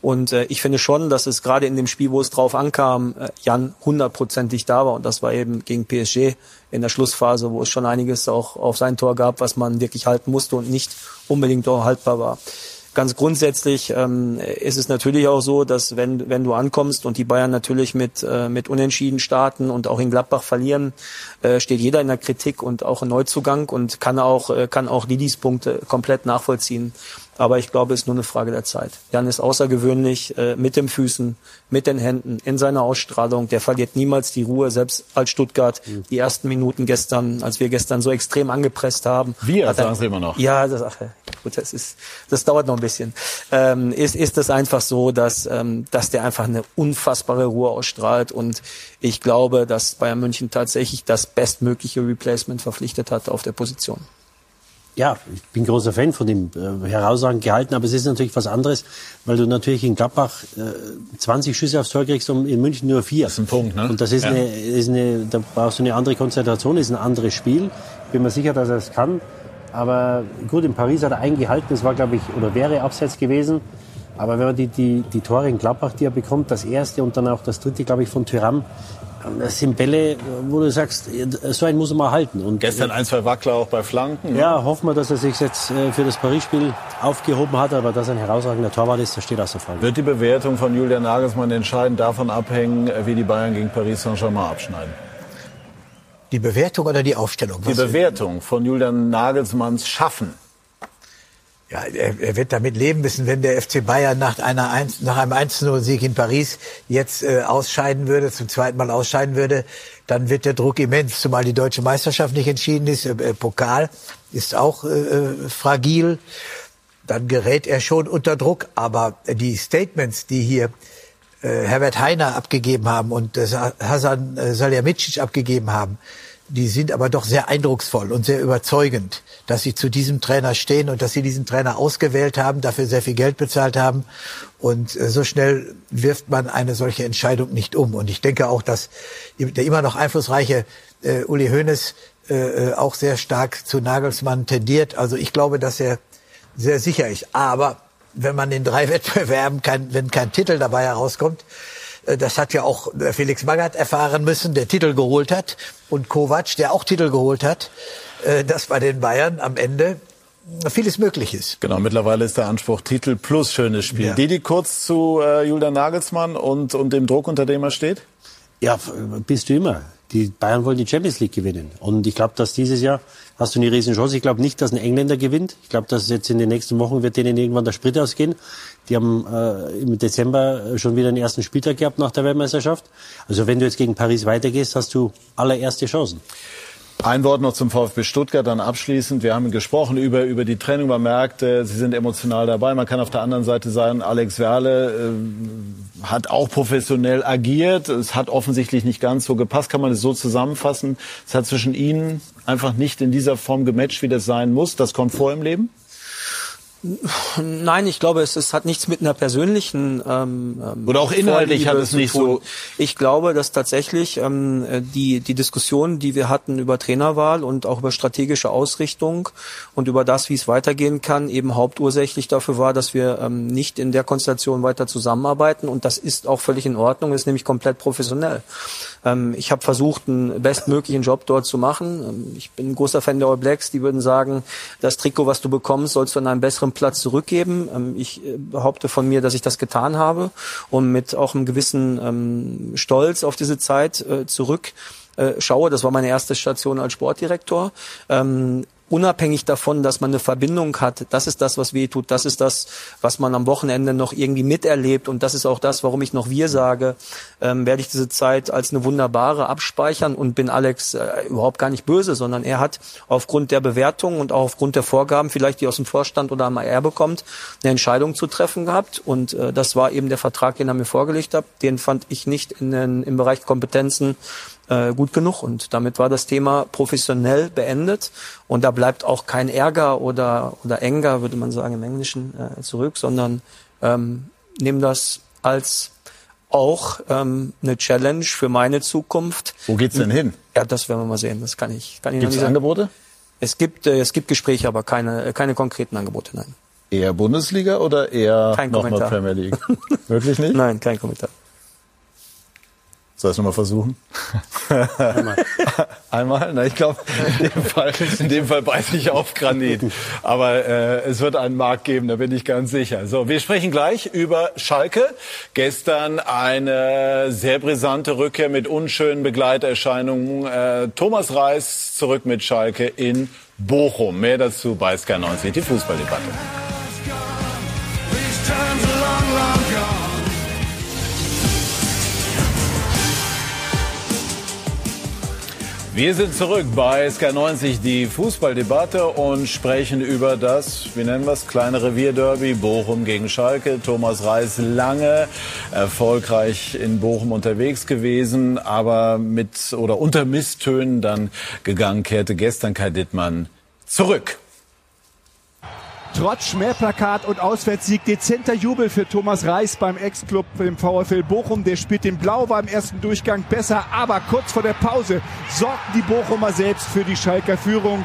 Und äh, ich finde schon, dass es gerade in dem Spiel, wo es drauf ankam, äh, Jan hundertprozentig da war. Und das war eben gegen PSG in der Schlussphase, wo es schon einiges auch auf sein Tor gab, was man wirklich halten musste und nicht unbedingt auch haltbar war. Ganz grundsätzlich ähm, ist es natürlich auch so, dass wenn, wenn du ankommst und die Bayern natürlich mit, äh, mit Unentschieden starten und auch in Gladbach verlieren, äh, steht jeder in der Kritik und auch ein Neuzugang und kann auch, äh, kann auch Lidis Punkte komplett nachvollziehen. Aber ich glaube, es ist nur eine Frage der Zeit. Jan ist außergewöhnlich äh, mit den Füßen, mit den Händen, in seiner Ausstrahlung. Der verliert niemals die Ruhe, selbst als Stuttgart. Mhm. Die ersten Minuten gestern, als wir gestern so extrem angepresst haben. Wir, sagen Sie immer noch. Ja, das, ach, gut, das ist, das dauert noch ein bisschen. Ähm, ist, ist das einfach so, dass, ähm, dass der einfach eine unfassbare Ruhe ausstrahlt. Und ich glaube, dass Bayern München tatsächlich das bestmögliche Replacement verpflichtet hat auf der Position ja, ich bin großer Fan von ihm, äh, herausragend gehalten, aber es ist natürlich was anderes, weil du natürlich in Gladbach äh, 20 Schüsse aufs Tor kriegst und in München nur vier. Das ist ein Punkt, ne? Und das ist, ja. eine, ist eine, da brauchst du eine andere Konzentration, ist ein anderes Spiel. Ich bin mir sicher, dass er es kann. Aber gut, in Paris hat er eingehalten, das war, glaube ich, oder wäre abseits gewesen. Aber wenn man die, die, die Tore in Gladbach, die er bekommt, das erste und dann auch das dritte, glaube ich, von Tyram, das sind Bälle, wo du sagst, so einen muss er mal halten. Und Gestern ein, zwei Wackler auch bei Flanken. Ne? Ja, hoffen wir, dass er sich jetzt äh, für das Paris-Spiel aufgehoben hat, aber dass er ein herausragender Torwart ist, das steht außer Frage. Wird die Bewertung von Julian Nagelsmann entscheidend davon abhängen, wie die Bayern gegen Paris Saint-Germain abschneiden? Die Bewertung oder die Aufstellung? Die Bewertung von Julian Nagelsmanns Schaffen ja, er, er wird damit leben müssen, wenn der FC Bayern nach, einer 1, nach einem 1-0-Sieg in Paris jetzt äh, ausscheiden würde, zum zweiten Mal ausscheiden würde, dann wird der Druck immens, zumal die deutsche Meisterschaft nicht entschieden ist. Äh, äh Pokal ist auch äh, äh, fragil. Dann gerät er schon unter Druck. Aber die Statements, die hier äh, Herbert Heiner abgegeben haben und äh, Hasan äh, Salihamidzic abgegeben haben, die sind aber doch sehr eindrucksvoll und sehr überzeugend, dass sie zu diesem Trainer stehen und dass sie diesen Trainer ausgewählt haben, dafür sehr viel Geld bezahlt haben. Und äh, so schnell wirft man eine solche Entscheidung nicht um. Und ich denke auch, dass der immer noch einflussreiche äh, Uli Hoeneß äh, äh auch sehr stark zu Nagelsmann tendiert. Also ich glaube, dass er sehr sicher ist. Aber wenn man in drei Wettbewerben kein, wenn kein Titel dabei herauskommt, das hat ja auch äh, Felix Magath erfahren müssen, der Titel geholt hat. Und Kovac, der auch Titel geholt hat. Äh, dass bei den Bayern am Ende vieles möglich ist. Genau, mittlerweile ist der Anspruch Titel plus schönes Spiel. Ja. Didi, kurz zu äh, Julian Nagelsmann und, und dem Druck, unter dem er steht? Ja, bist du immer. Die Bayern wollen die Champions League gewinnen. Und ich glaube, dass dieses Jahr hast du eine riesen Chance. Ich glaube nicht, dass ein Engländer gewinnt. Ich glaube, dass jetzt in den nächsten Wochen wird denen irgendwann der Sprit ausgehen. Die haben äh, im Dezember schon wieder den ersten Spieltag gehabt nach der Weltmeisterschaft. Also wenn du jetzt gegen Paris weitergehst, hast du allererste Chancen. Ein Wort noch zum VfB Stuttgart, dann abschließend. Wir haben gesprochen über, über die Trennung. Man merkt, äh, Sie sind emotional dabei. Man kann auf der anderen Seite sagen, Alex Werle äh, hat auch professionell agiert. Es hat offensichtlich nicht ganz so gepasst. Kann man es so zusammenfassen? Es hat zwischen Ihnen einfach nicht in dieser Form gematcht, wie das sein muss. Das kommt vor im Leben? Nein, ich glaube, es, es hat nichts mit einer persönlichen ähm, ähm oder auch inhaltlich hat es nicht so. Ich glaube, dass tatsächlich ähm, die die Diskussion, die wir hatten über Trainerwahl und auch über strategische Ausrichtung und über das, wie es weitergehen kann, eben hauptursächlich dafür war, dass wir ähm, nicht in der Konstellation weiter zusammenarbeiten und das ist auch völlig in Ordnung, ist nämlich komplett professionell. Ähm, ich habe versucht, einen bestmöglichen Job dort zu machen. Ähm, ich bin ein großer Fan der All Blacks, die würden sagen, das Trikot, was du bekommst, sollst du an einem besseren Platz zurückgeben. Ähm, ich äh, behaupte von mir, dass ich das getan habe und mit auch einem gewissen ähm, Stolz auf diese Zeit äh, zurück äh, schaue. Das war meine erste Station als Sportdirektor. Ähm, unabhängig davon, dass man eine Verbindung hat, das ist das, was weh tut, das ist das, was man am Wochenende noch irgendwie miterlebt und das ist auch das, warum ich noch wir sage, ähm, werde ich diese Zeit als eine wunderbare abspeichern und bin Alex äh, überhaupt gar nicht böse, sondern er hat aufgrund der Bewertung und auch aufgrund der Vorgaben, vielleicht die aus dem Vorstand oder am AR bekommt, eine Entscheidung zu treffen gehabt und äh, das war eben der Vertrag, den er mir vorgelegt hat. Den fand ich nicht in den, im Bereich Kompetenzen äh, gut genug. Und damit war das Thema professionell beendet. Und da bleibt auch kein Ärger oder, oder Enger, würde man sagen im Englischen, äh, zurück, sondern ähm, nimm das als auch ähm, eine Challenge für meine Zukunft. Wo geht's denn hin? Ja, das werden wir mal sehen. Das kann ich, kann ich Gibt's. Angebote? Es gibt, äh, es gibt Gespräche, aber keine, keine konkreten Angebote, nein. Eher Bundesliga oder eher Kein nochmal. Premier League? Wirklich nicht? Nein, kein Kommentar. Soll ich es nochmal versuchen? Einmal. Einmal? Na, ich glaube, in, dem Fall- in dem Fall beiße ich auf Granit. Aber äh, es wird einen Markt geben, da bin ich ganz sicher. So, wir sprechen gleich über Schalke. Gestern eine sehr brisante Rückkehr mit unschönen Begleiterscheinungen. Äh, Thomas Reis zurück mit Schalke in Bochum. Mehr dazu bei Sky 90, die Fußballdebatte. Wir sind zurück bei SK90, die Fußballdebatte und sprechen über das, wie nennen wir es, kleine Revierderby Bochum gegen Schalke. Thomas Reis lange erfolgreich in Bochum unterwegs gewesen, aber mit oder unter Misstönen dann gegangen, kehrte gestern Kai Dittmann zurück. Trotz Schmähplakat und Auswärtssieg dezenter Jubel für Thomas Reis beim Ex-Club im VfL Bochum. Der spielt den Blau beim ersten Durchgang besser, aber kurz vor der Pause sorgten die Bochumer selbst für die Schalker Führung.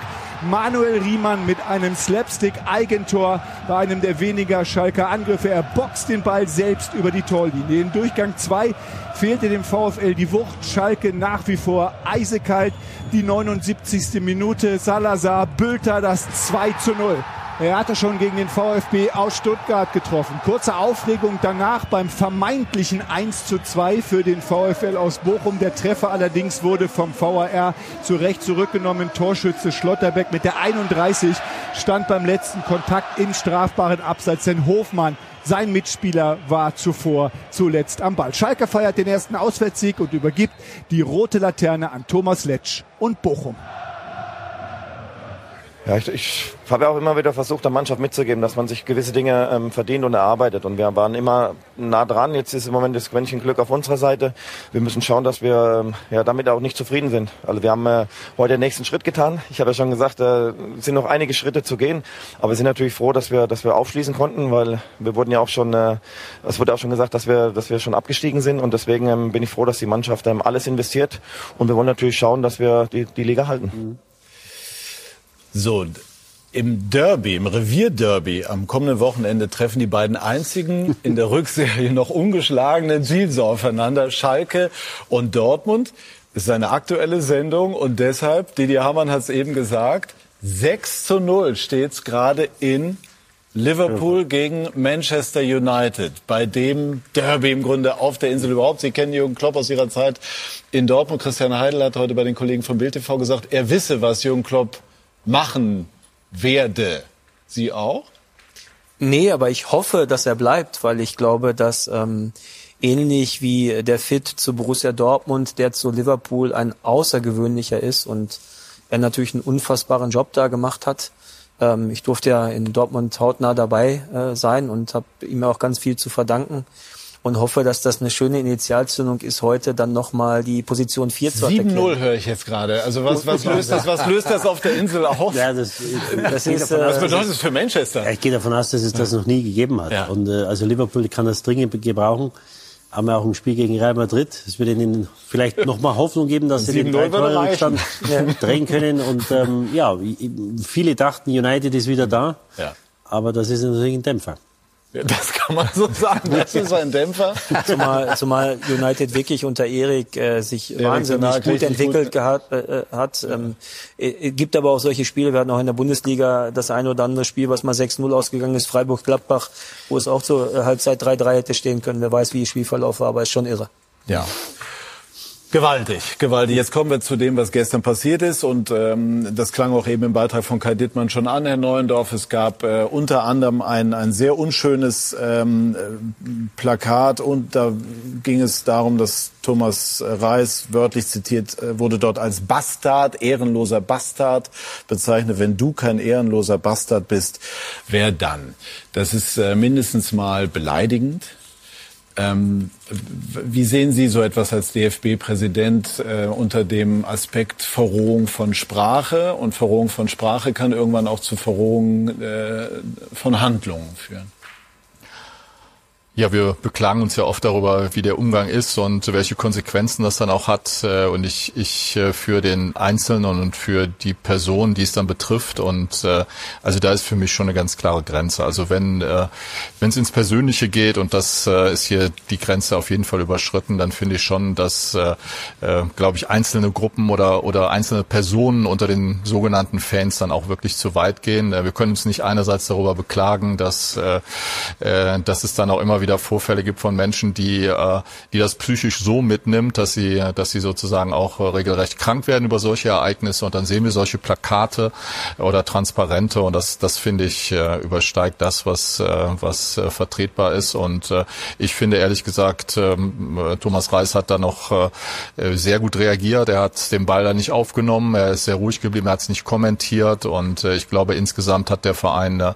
Manuel Riemann mit einem Slapstick-Eigentor bei einem der weniger Schalker Angriffe. Er boxt den Ball selbst über die Torlinie. In Durchgang 2 fehlte dem VfL die Wucht. Schalke nach wie vor eisekalt. Die 79. Minute. Salazar Bülter das 2 zu 0. Er hatte schon gegen den VfB aus Stuttgart getroffen. Kurze Aufregung danach beim vermeintlichen 1 zu 2 für den VfL aus Bochum. Der Treffer allerdings wurde vom VAR zu Recht zurückgenommen. Torschütze Schlotterbeck mit der 31 stand beim letzten Kontakt im strafbaren Abseits. Denn Hofmann sein Mitspieler war zuvor zuletzt am Ball. Schalke feiert den ersten Auswärtssieg und übergibt die rote Laterne an Thomas Letsch und Bochum. Ja, ich, ich habe ja auch immer wieder versucht, der Mannschaft mitzugeben, dass man sich gewisse Dinge ähm, verdient und erarbeitet. Und wir waren immer nah dran. Jetzt ist im Moment das Quäntchen Glück auf unserer Seite. Wir müssen schauen, dass wir ähm, ja, damit auch nicht zufrieden sind. Also wir haben äh, heute den nächsten Schritt getan. Ich habe ja schon gesagt, äh, es sind noch einige Schritte zu gehen. Aber wir sind natürlich froh, dass wir, dass wir aufschließen konnten, weil wir wurden ja auch schon, äh, es wurde auch schon gesagt, dass wir, dass wir schon abgestiegen sind. Und deswegen ähm, bin ich froh, dass die Mannschaft ähm, alles investiert. Und wir wollen natürlich schauen, dass wir die, die Liga halten. So, im Derby, im Revierderby am kommenden Wochenende treffen die beiden einzigen in der Rückserie noch ungeschlagenen Ziels aufeinander, Schalke und Dortmund. Das ist eine aktuelle Sendung und deshalb, Didier Hamann hat es eben gesagt, 6 zu 0 steht's gerade in Liverpool gegen Manchester United, bei dem Derby im Grunde auf der Insel überhaupt. Sie kennen Jürgen Klopp aus ihrer Zeit in Dortmund. Christian Heidel hat heute bei den Kollegen von Bild TV gesagt, er wisse, was Jürgen Klopp machen werde. Sie auch? Nee, aber ich hoffe, dass er bleibt, weil ich glaube, dass ähm, ähnlich wie der Fit zu Borussia Dortmund, der zu Liverpool ein außergewöhnlicher ist und er natürlich einen unfassbaren Job da gemacht hat. Ähm, ich durfte ja in Dortmund hautnah dabei äh, sein und habe ihm auch ganz viel zu verdanken und hoffe, dass das eine schöne Initialzündung ist, heute dann nochmal die Position 4 zu attackieren. 7-0 höre ich jetzt gerade. Also was, was, löst das, was löst das auf der Insel aus? Ja, das, Das ist, davon äh, aus, was bedeutet das für Manchester? Ja, ich gehe davon aus, dass es das noch nie gegeben hat. Und äh, also Liverpool kann das dringend gebrauchen. Haben wir auch ein Spiel gegen Real Madrid. Es wird ihnen vielleicht noch mal Hoffnung geben, dass sie den 7-0 würde Drei-Tore-Rückstand reichen. drehen können. Und ähm, ja, viele dachten, United ist wieder da. Ja. Aber das ist natürlich ein Dämpfer. Das kann man so sagen. Das ist ein Dämpfer. Zumal, zumal United wirklich unter Erik äh, sich Erik wahnsinnig gut entwickelt gut. gehabt, äh, hat. Ähm, äh, gibt aber auch solche Spiele, wir hatten auch in der Bundesliga das eine oder andere Spiel, was mal 6-0 ausgegangen ist, Freiburg-Gladbach, wo es auch zur äh, Halbzeit 3-3 hätte stehen können. Wer weiß, wie der Spielverlauf war, aber ist schon irre. Ja. Gewaltig, gewaltig. Jetzt kommen wir zu dem, was gestern passiert ist. Und ähm, das klang auch eben im Beitrag von Kai Dittmann schon an, Herr Neuendorf. Es gab äh, unter anderem ein, ein sehr unschönes ähm, Plakat und da ging es darum, dass Thomas Reis wörtlich zitiert äh, wurde dort als Bastard, ehrenloser Bastard bezeichnet. Wenn du kein ehrenloser Bastard bist, wer dann? Das ist äh, mindestens mal beleidigend. Ähm, wie sehen Sie so etwas als DFB-Präsident äh, unter dem Aspekt Verrohung von Sprache? Und Verrohung von Sprache kann irgendwann auch zu Verrohung äh, von Handlungen führen. Ja, wir beklagen uns ja oft darüber, wie der Umgang ist und welche Konsequenzen das dann auch hat. Äh, und ich, ich äh, für den Einzelnen und für die Person, die es dann betrifft. Und äh, also da ist für mich schon eine ganz klare Grenze. Also wenn wenn es ins Persönliche geht und das ist hier die Grenze auf jeden Fall überschritten, dann finde ich schon, dass glaube ich einzelne Gruppen oder oder einzelne Personen unter den sogenannten Fans dann auch wirklich zu weit gehen. Wir können uns nicht einerseits darüber beklagen, dass dass es dann auch immer wieder wieder Vorfälle gibt von Menschen, die, äh, die das psychisch so mitnimmt, dass sie, dass sie sozusagen auch äh, regelrecht krank werden über solche Ereignisse. Und dann sehen wir solche Plakate oder Transparente. Und das, das finde ich äh, übersteigt das, was, was vertretbar ist. Und ich finde ehrlich gesagt, ähm, Thomas Reis hat da noch sehr gut reagiert, er hat den Ball da nicht aufgenommen, er ist sehr ruhig geblieben, er hat es nicht kommentiert. Und ich glaube insgesamt hat der Verein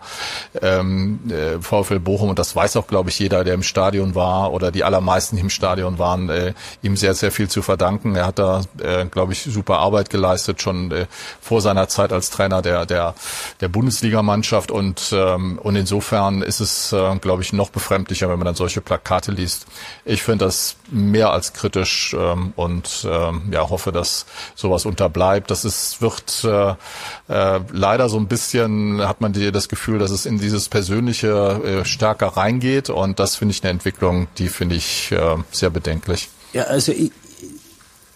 ähm, VfL Bochum und das weiß auch glaube ich jeder der im Stadion war oder die allermeisten, die im Stadion waren, äh, ihm sehr, sehr viel zu verdanken. Er hat da, äh, glaube ich, super Arbeit geleistet, schon äh, vor seiner Zeit als Trainer der, der, der Bundesligamannschaft. Und, ähm, und insofern ist es, äh, glaube ich, noch befremdlicher, wenn man dann solche Plakate liest. Ich finde das mehr als kritisch ähm, und ähm, ja, hoffe, dass sowas unterbleibt. Das ist, wird äh, äh, leider so ein bisschen, hat man die, das Gefühl, dass es in dieses Persönliche äh, stärker reingeht und das finde ich eine Entwicklung, die finde ich äh, sehr bedenklich. Ja, also ich,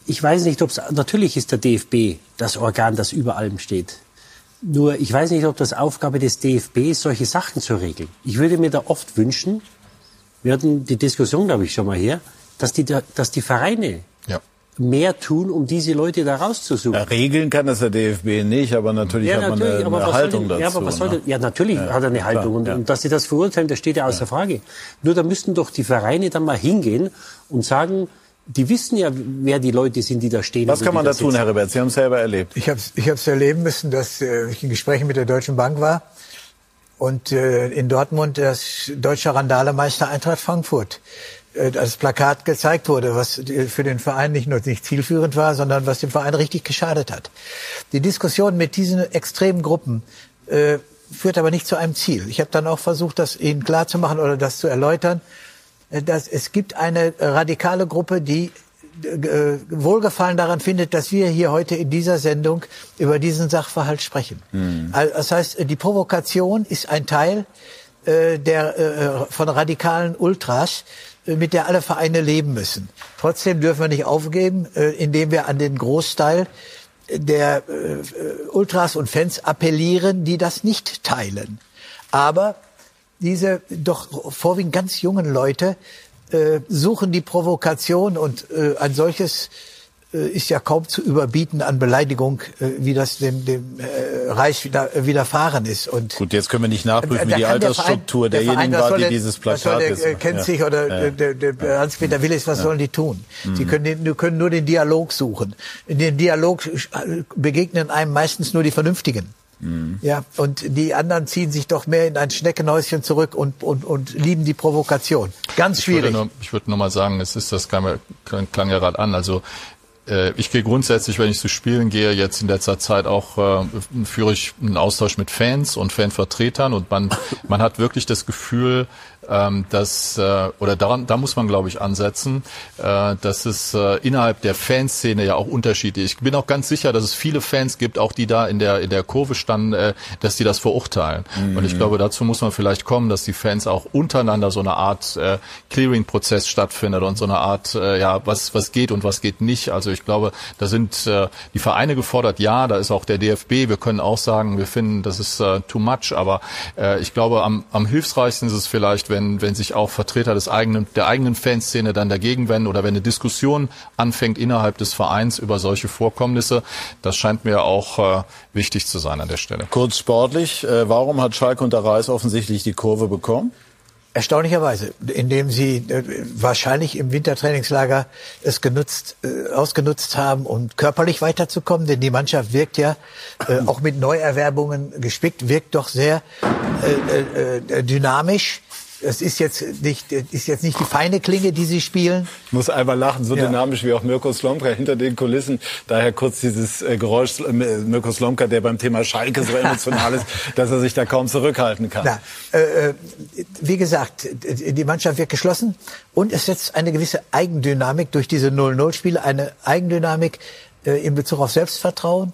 ich weiß nicht, ob es, natürlich ist der DFB das Organ, das über allem steht. Nur ich weiß nicht, ob das Aufgabe des DFB ist, solche Sachen zu regeln. Ich würde mir da oft wünschen, wir hatten die Diskussion, glaube ich, schon mal hier, dass die, dass die Vereine mehr tun, um diese Leute da rauszusuchen. Ja, regeln kann das der DFB nicht, aber natürlich ja, hat man natürlich, eine, eine Haltung denn, dazu. Ja, aber was soll ne? ja, natürlich ja, hat er eine Haltung. Klar, und, und, dass sie das verurteilen, das steht ja außer Frage. Nur da müssten doch die Vereine dann mal hingehen und sagen, die wissen ja, wer die Leute sind, die da stehen. Was kann man da tun, Herr Ribert? Sie haben es selber erlebt. Ich habe es ich hab's erleben müssen, dass äh, ich in Gesprächen mit der Deutschen Bank war und äh, in Dortmund das deutsche Randalemeister Eintracht Frankfurt äh, das Plakat gezeigt wurde, was für den Verein nicht nur nicht zielführend war, sondern was dem Verein richtig geschadet hat. Die Diskussion mit diesen extremen Gruppen äh, führt aber nicht zu einem Ziel. Ich habe dann auch versucht, das ihnen klarzumachen oder das zu erläutern, äh, dass es gibt eine radikale Gruppe, die äh, Wohlgefallen daran findet, dass wir hier heute in dieser Sendung über diesen Sachverhalt sprechen. Mhm. Das heißt, die Provokation ist ein Teil äh, der äh, von radikalen Ultras, mit der alle Vereine leben müssen. Trotzdem dürfen wir nicht aufgeben, äh, indem wir an den Großteil der äh, Ultras und Fans appellieren, die das nicht teilen. Aber diese doch vorwiegend ganz jungen Leute äh, suchen die Provokation und ein solches ist ja kaum zu überbieten an Beleidigung, äh, wie das dem, dem äh, Reich wieder, widerfahren ist. Und Gut, jetzt können wir nicht nachprüfen, wie die Altersstruktur der derjenigen der war, die dieses Plakat der, ist. kennt sich oder ja. der, der Hans-Peter Willis, was ja. sollen die tun? Mhm. Sie können, den, können nur den Dialog suchen. In dem Dialog begegnen einem meistens nur die Vernünftigen. Mhm. Ja, und die anderen ziehen sich doch mehr in ein Schneckenhäuschen zurück und, und, und lieben die Provokation. Ganz schwierig. Ich würde nur, ich würde nur mal sagen, es ist, das klang, klang ja gerade an, also äh, ich gehe grundsätzlich, wenn ich zu Spielen gehe, jetzt in letzter Zeit auch äh, führe ich einen Austausch mit Fans und Fanvertretern und man man hat wirklich das Gefühl, ähm, dass äh, oder daran da muss man glaube ich ansetzen, äh, dass es äh, innerhalb der Fanszene ja auch Unterschiede. Ich bin auch ganz sicher, dass es viele Fans gibt, auch die da in der in der Kurve standen, äh, dass die das verurteilen. Mhm. Und ich glaube, dazu muss man vielleicht kommen, dass die Fans auch untereinander so eine Art äh, Clearing-Prozess stattfindet und so eine Art äh, ja was was geht und was geht nicht. Also ich glaube, da sind äh, die Vereine gefordert, ja, da ist auch der DFB. Wir können auch sagen, wir finden, das ist äh, too much, aber äh, ich glaube, am, am hilfreichsten ist es vielleicht, wenn, wenn sich auch Vertreter des eigenen, der eigenen Fanszene dann dagegen wenden oder wenn eine Diskussion anfängt innerhalb des Vereins über solche Vorkommnisse. Das scheint mir auch äh, wichtig zu sein an der Stelle. Kurz sportlich, äh, warum hat Schalke unter Reis offensichtlich die Kurve bekommen? Erstaunlicherweise, indem sie äh, wahrscheinlich im Wintertrainingslager es genutzt, äh, ausgenutzt haben, um körperlich weiterzukommen, denn die Mannschaft wirkt ja äh, auch mit Neuerwerbungen gespickt, wirkt doch sehr äh, äh, dynamisch es ist jetzt nicht, ist jetzt nicht die feine Klinge, die sie spielen. Ich muss einmal lachen, so ja. dynamisch wie auch Mirko Slomka hinter den Kulissen. Daher kurz dieses äh, Geräusch, äh, Mirko Slomka, der beim Thema Schalke so emotional ist, dass er sich da kaum zurückhalten kann. Na, äh, äh wie gesagt, die Mannschaft wird geschlossen und es setzt eine gewisse Eigendynamik durch diese 0-0-Spiele, eine Eigendynamik äh, in Bezug auf Selbstvertrauen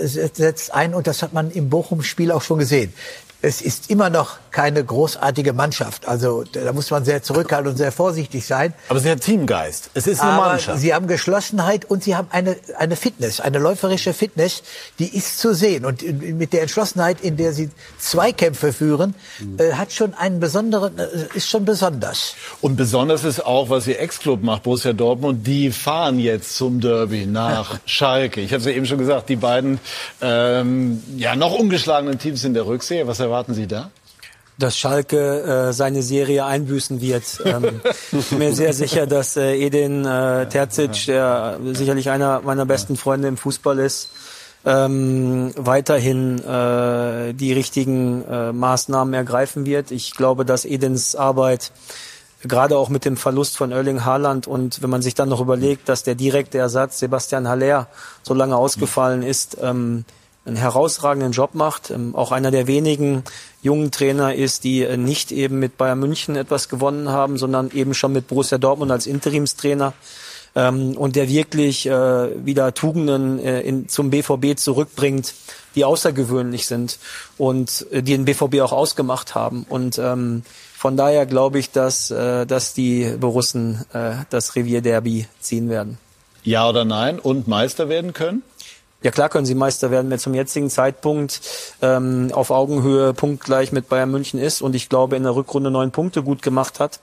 setzt ein und das hat man im Bochum-Spiel auch schon gesehen es ist immer noch keine großartige Mannschaft. Also da muss man sehr zurückhaltend und sehr vorsichtig sein. Aber sie hat Teamgeist. Es ist eine Aber Mannschaft. Sie haben Geschlossenheit und sie haben eine, eine Fitness, eine läuferische Fitness, die ist zu sehen. Und mit der Entschlossenheit, in der sie Zweikämpfe führen, äh, hat schon einen besonderen, äh, ist schon besonders. Und besonders ist auch, was ihr Ex-Club macht, Borussia Dortmund. Die fahren jetzt zum Derby nach Schalke. Ich habe es ja eben schon gesagt, die beiden ähm, ja noch ungeschlagenen Teams in der Rückserie. Was erwarten Sie da? dass Schalke äh, seine Serie einbüßen wird. Ähm, bin mir sehr sicher, dass äh, Edin äh, Terzic, der sicherlich einer meiner besten Freunde im Fußball ist, ähm, weiterhin äh, die richtigen äh, Maßnahmen ergreifen wird. Ich glaube, dass Edins Arbeit gerade auch mit dem Verlust von Erling Haaland und wenn man sich dann noch überlegt, dass der direkte Ersatz Sebastian Haller so lange ausgefallen ist, ähm, einen herausragenden Job macht, ähm, auch einer der wenigen jungen Trainer ist, die äh, nicht eben mit Bayern München etwas gewonnen haben, sondern eben schon mit Borussia Dortmund als Interimstrainer ähm, und der wirklich äh, wieder Tugenden äh, zum BVB zurückbringt, die außergewöhnlich sind und die den BVB auch ausgemacht haben. Und ähm, von daher glaube ich, dass, dass die Borussen das Revierderby ziehen werden. Ja oder nein? Und Meister werden können? Ja klar können sie Meister werden, wer zum jetzigen Zeitpunkt ähm, auf Augenhöhe punktgleich mit Bayern München ist und ich glaube in der Rückrunde neun Punkte gut gemacht hat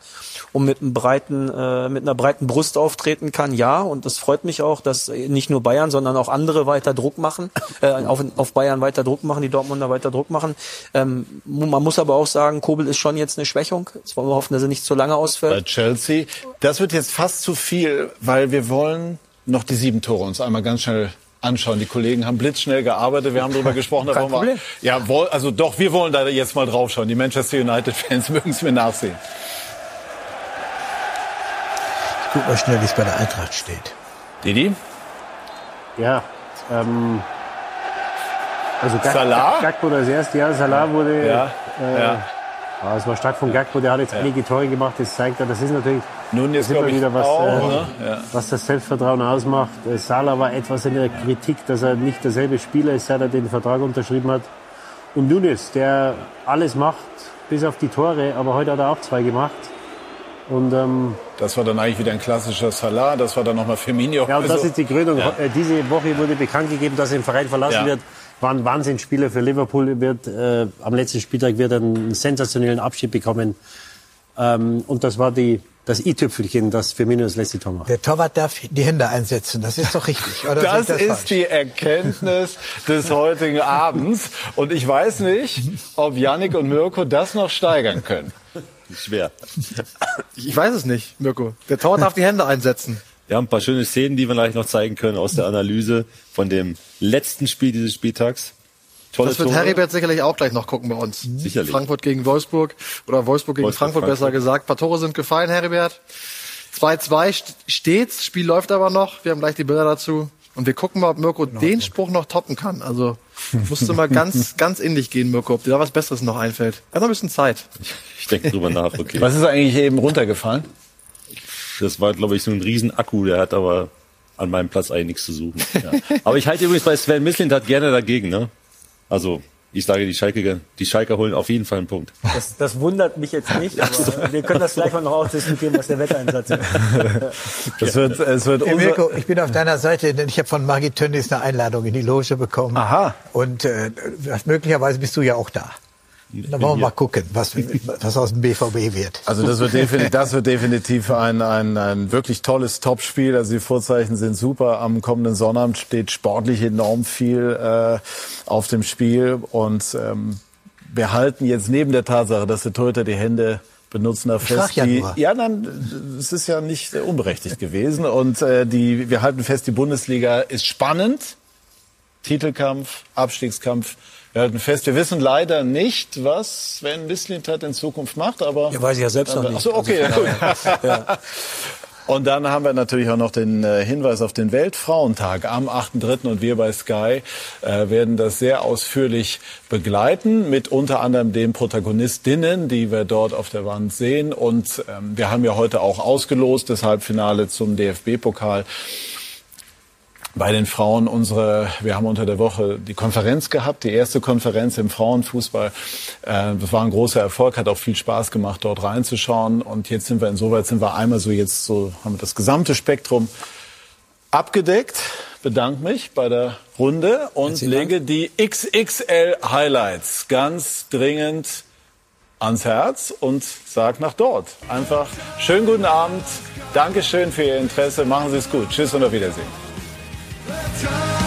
und mit einem breiten, äh, mit einer breiten Brust auftreten kann, ja. Und das freut mich auch, dass nicht nur Bayern, sondern auch andere weiter Druck machen, äh, auf, auf Bayern weiter Druck machen, die Dortmunder weiter Druck machen. Ähm, man muss aber auch sagen, Kobel ist schon jetzt eine Schwächung. Jetzt wollen wir hoffen, dass er nicht zu lange ausfällt. Bei Chelsea, das wird jetzt fast zu viel, weil wir wollen noch die sieben Tore uns einmal ganz schnell anschauen. Die Kollegen haben blitzschnell gearbeitet. Wir haben darüber gesprochen. Kein Problem. Wir, ja, also doch, wir wollen da jetzt mal draufschauen. Die Manchester United-Fans mögen es mir nachsehen. Ich guck mal schnell, wie es bei der Eintracht steht. Didi? Ja, ähm, also Gag, Salah? Gagbo das erste Jahr, Salah wurde, ja, äh, ja. Ja, es war stark von Gagbo, der hat jetzt Ja. einige Tore gemacht, das zeigt ja, das ist natürlich Nun jetzt, immer wieder was, auch, äh? Ja. was das Selbstvertrauen ausmacht. Äh, Salah war etwas in der Kritik, dass er nicht derselbe Spieler ist, seit er den Vertrag unterschrieben hat. Und Nunes, der alles macht, bis auf die Tore, aber heute hat er auch zwei gemacht. Und ähm, Das war dann eigentlich wieder ein klassischer Salah. Das war dann nochmal Firmino. ja, und das Also, ist die Krönung. Äh, Diese Woche wurde bekannt gegeben, dass er den Verein verlassen wird. War ein Wahnsinnsspieler für Liverpool. Wird, äh, am letzten Spieltag wird er einen sensationellen Abschied bekommen. Ähm, und das war die, das i-Tüpfelchen, das Firmino das letzte Tor macht. Der Torwart darf die Hände einsetzen. Das ist doch richtig. Oder Das ich ist falsch? die Erkenntnis des heutigen Abends. Und ich weiß nicht, ob Yannick und Mirko das noch steigern können. Schwer. Ich weiß es nicht, Mirko. Der Torwart darf die Hände einsetzen. Wir haben ein paar schöne Szenen, die wir gleich noch zeigen können aus der Analyse von dem letzten Spiel dieses Spieltags. Tolle Das wird Tore. Heribert sicherlich auch gleich noch gucken bei uns. Sicherlich. Frankfurt gegen Wolfsburg oder Wolfsburg gegen Wolfsburg, Frankfurt, besser Frankfurt. gesagt. Ein paar Tore sind gefallen, Heribert. 2-2 st- steht's. Spiel läuft aber noch. Wir haben gleich die Bilder dazu. Und wir gucken mal, ob Mirko den Spruch noch toppen kann. Also musste mal ganz, ganz in dich gehen, Mirko, ob dir da was Besseres noch einfällt. Er hat noch ein bisschen Zeit. Ich denke drüber nach, okay. Was ist eigentlich eben runtergefallen? Das war, glaube ich, so ein Riesenakku, der hat aber an meinem Platz eigentlich nichts zu suchen. Ja. Aber ich halte übrigens bei Sven Mislint hat gerne dagegen, ne? Also, Ich sage, die Schalke, die Schalke holen auf jeden Fall einen Punkt. Das, das wundert mich jetzt nicht, aber wir können das gleich mal noch ausdiskutieren, was der Wetteinsatz ist. Es wird, es wird Hey, Mirko, ich bin auf deiner Seite, denn ich habe von Margit Tönnies eine Einladung in die Loge bekommen. Aha. Und äh, möglicherweise bist du ja auch da. Dann wollen wir mal gucken, was, was aus dem BVB wird. Also das wird definitiv, das wird definitiv ein, ein, ein wirklich tolles Topspiel. Also die Vorzeichen sind super. Am kommenden Sonnabend steht sportlich enorm viel äh, auf dem Spiel. Und ähm, wir halten jetzt neben der Tatsache, dass der Torhüter die Hände benutzen da fest. ja die, ja, dann, es ist ja nicht unberechtigt gewesen. Und äh, die, wir halten fest, die Bundesliga ist spannend. Titelkampf, Abstiegskampf. Wir halten fest, wir wissen leider nicht, was Sven Mislintat in Zukunft macht, aber... Ja, weiß ich ja selbst noch nicht. Ach so, okay, Also ja. Und dann haben wir natürlich auch noch den äh, Hinweis auf den Weltfrauentag am 8.3. und wir bei Sky äh, werden das sehr ausführlich begleiten mit unter anderem den Protagonistinnen, die wir dort auf der Wand sehen. Und ähm, wir haben ja heute auch ausgelost, das Halbfinale zum DFB-Pokal bei den Frauen unsere, wir haben unter der Woche die Konferenz gehabt, die erste Konferenz im Frauenfußball. Äh, das war ein großer Erfolg, hat auch viel Spaß gemacht, dort reinzuschauen. Und jetzt sind wir insoweit, sind wir einmal so jetzt so, haben wir das gesamte Spektrum abgedeckt. Bedanke mich bei der Runde und lege die XXL Highlights ganz dringend ans Herz und sag nach dort. Einfach schönen guten Abend. Dankeschön für Ihr Interesse. Machen Sie es gut. Tschüss und auf Wiedersehen. Let's go!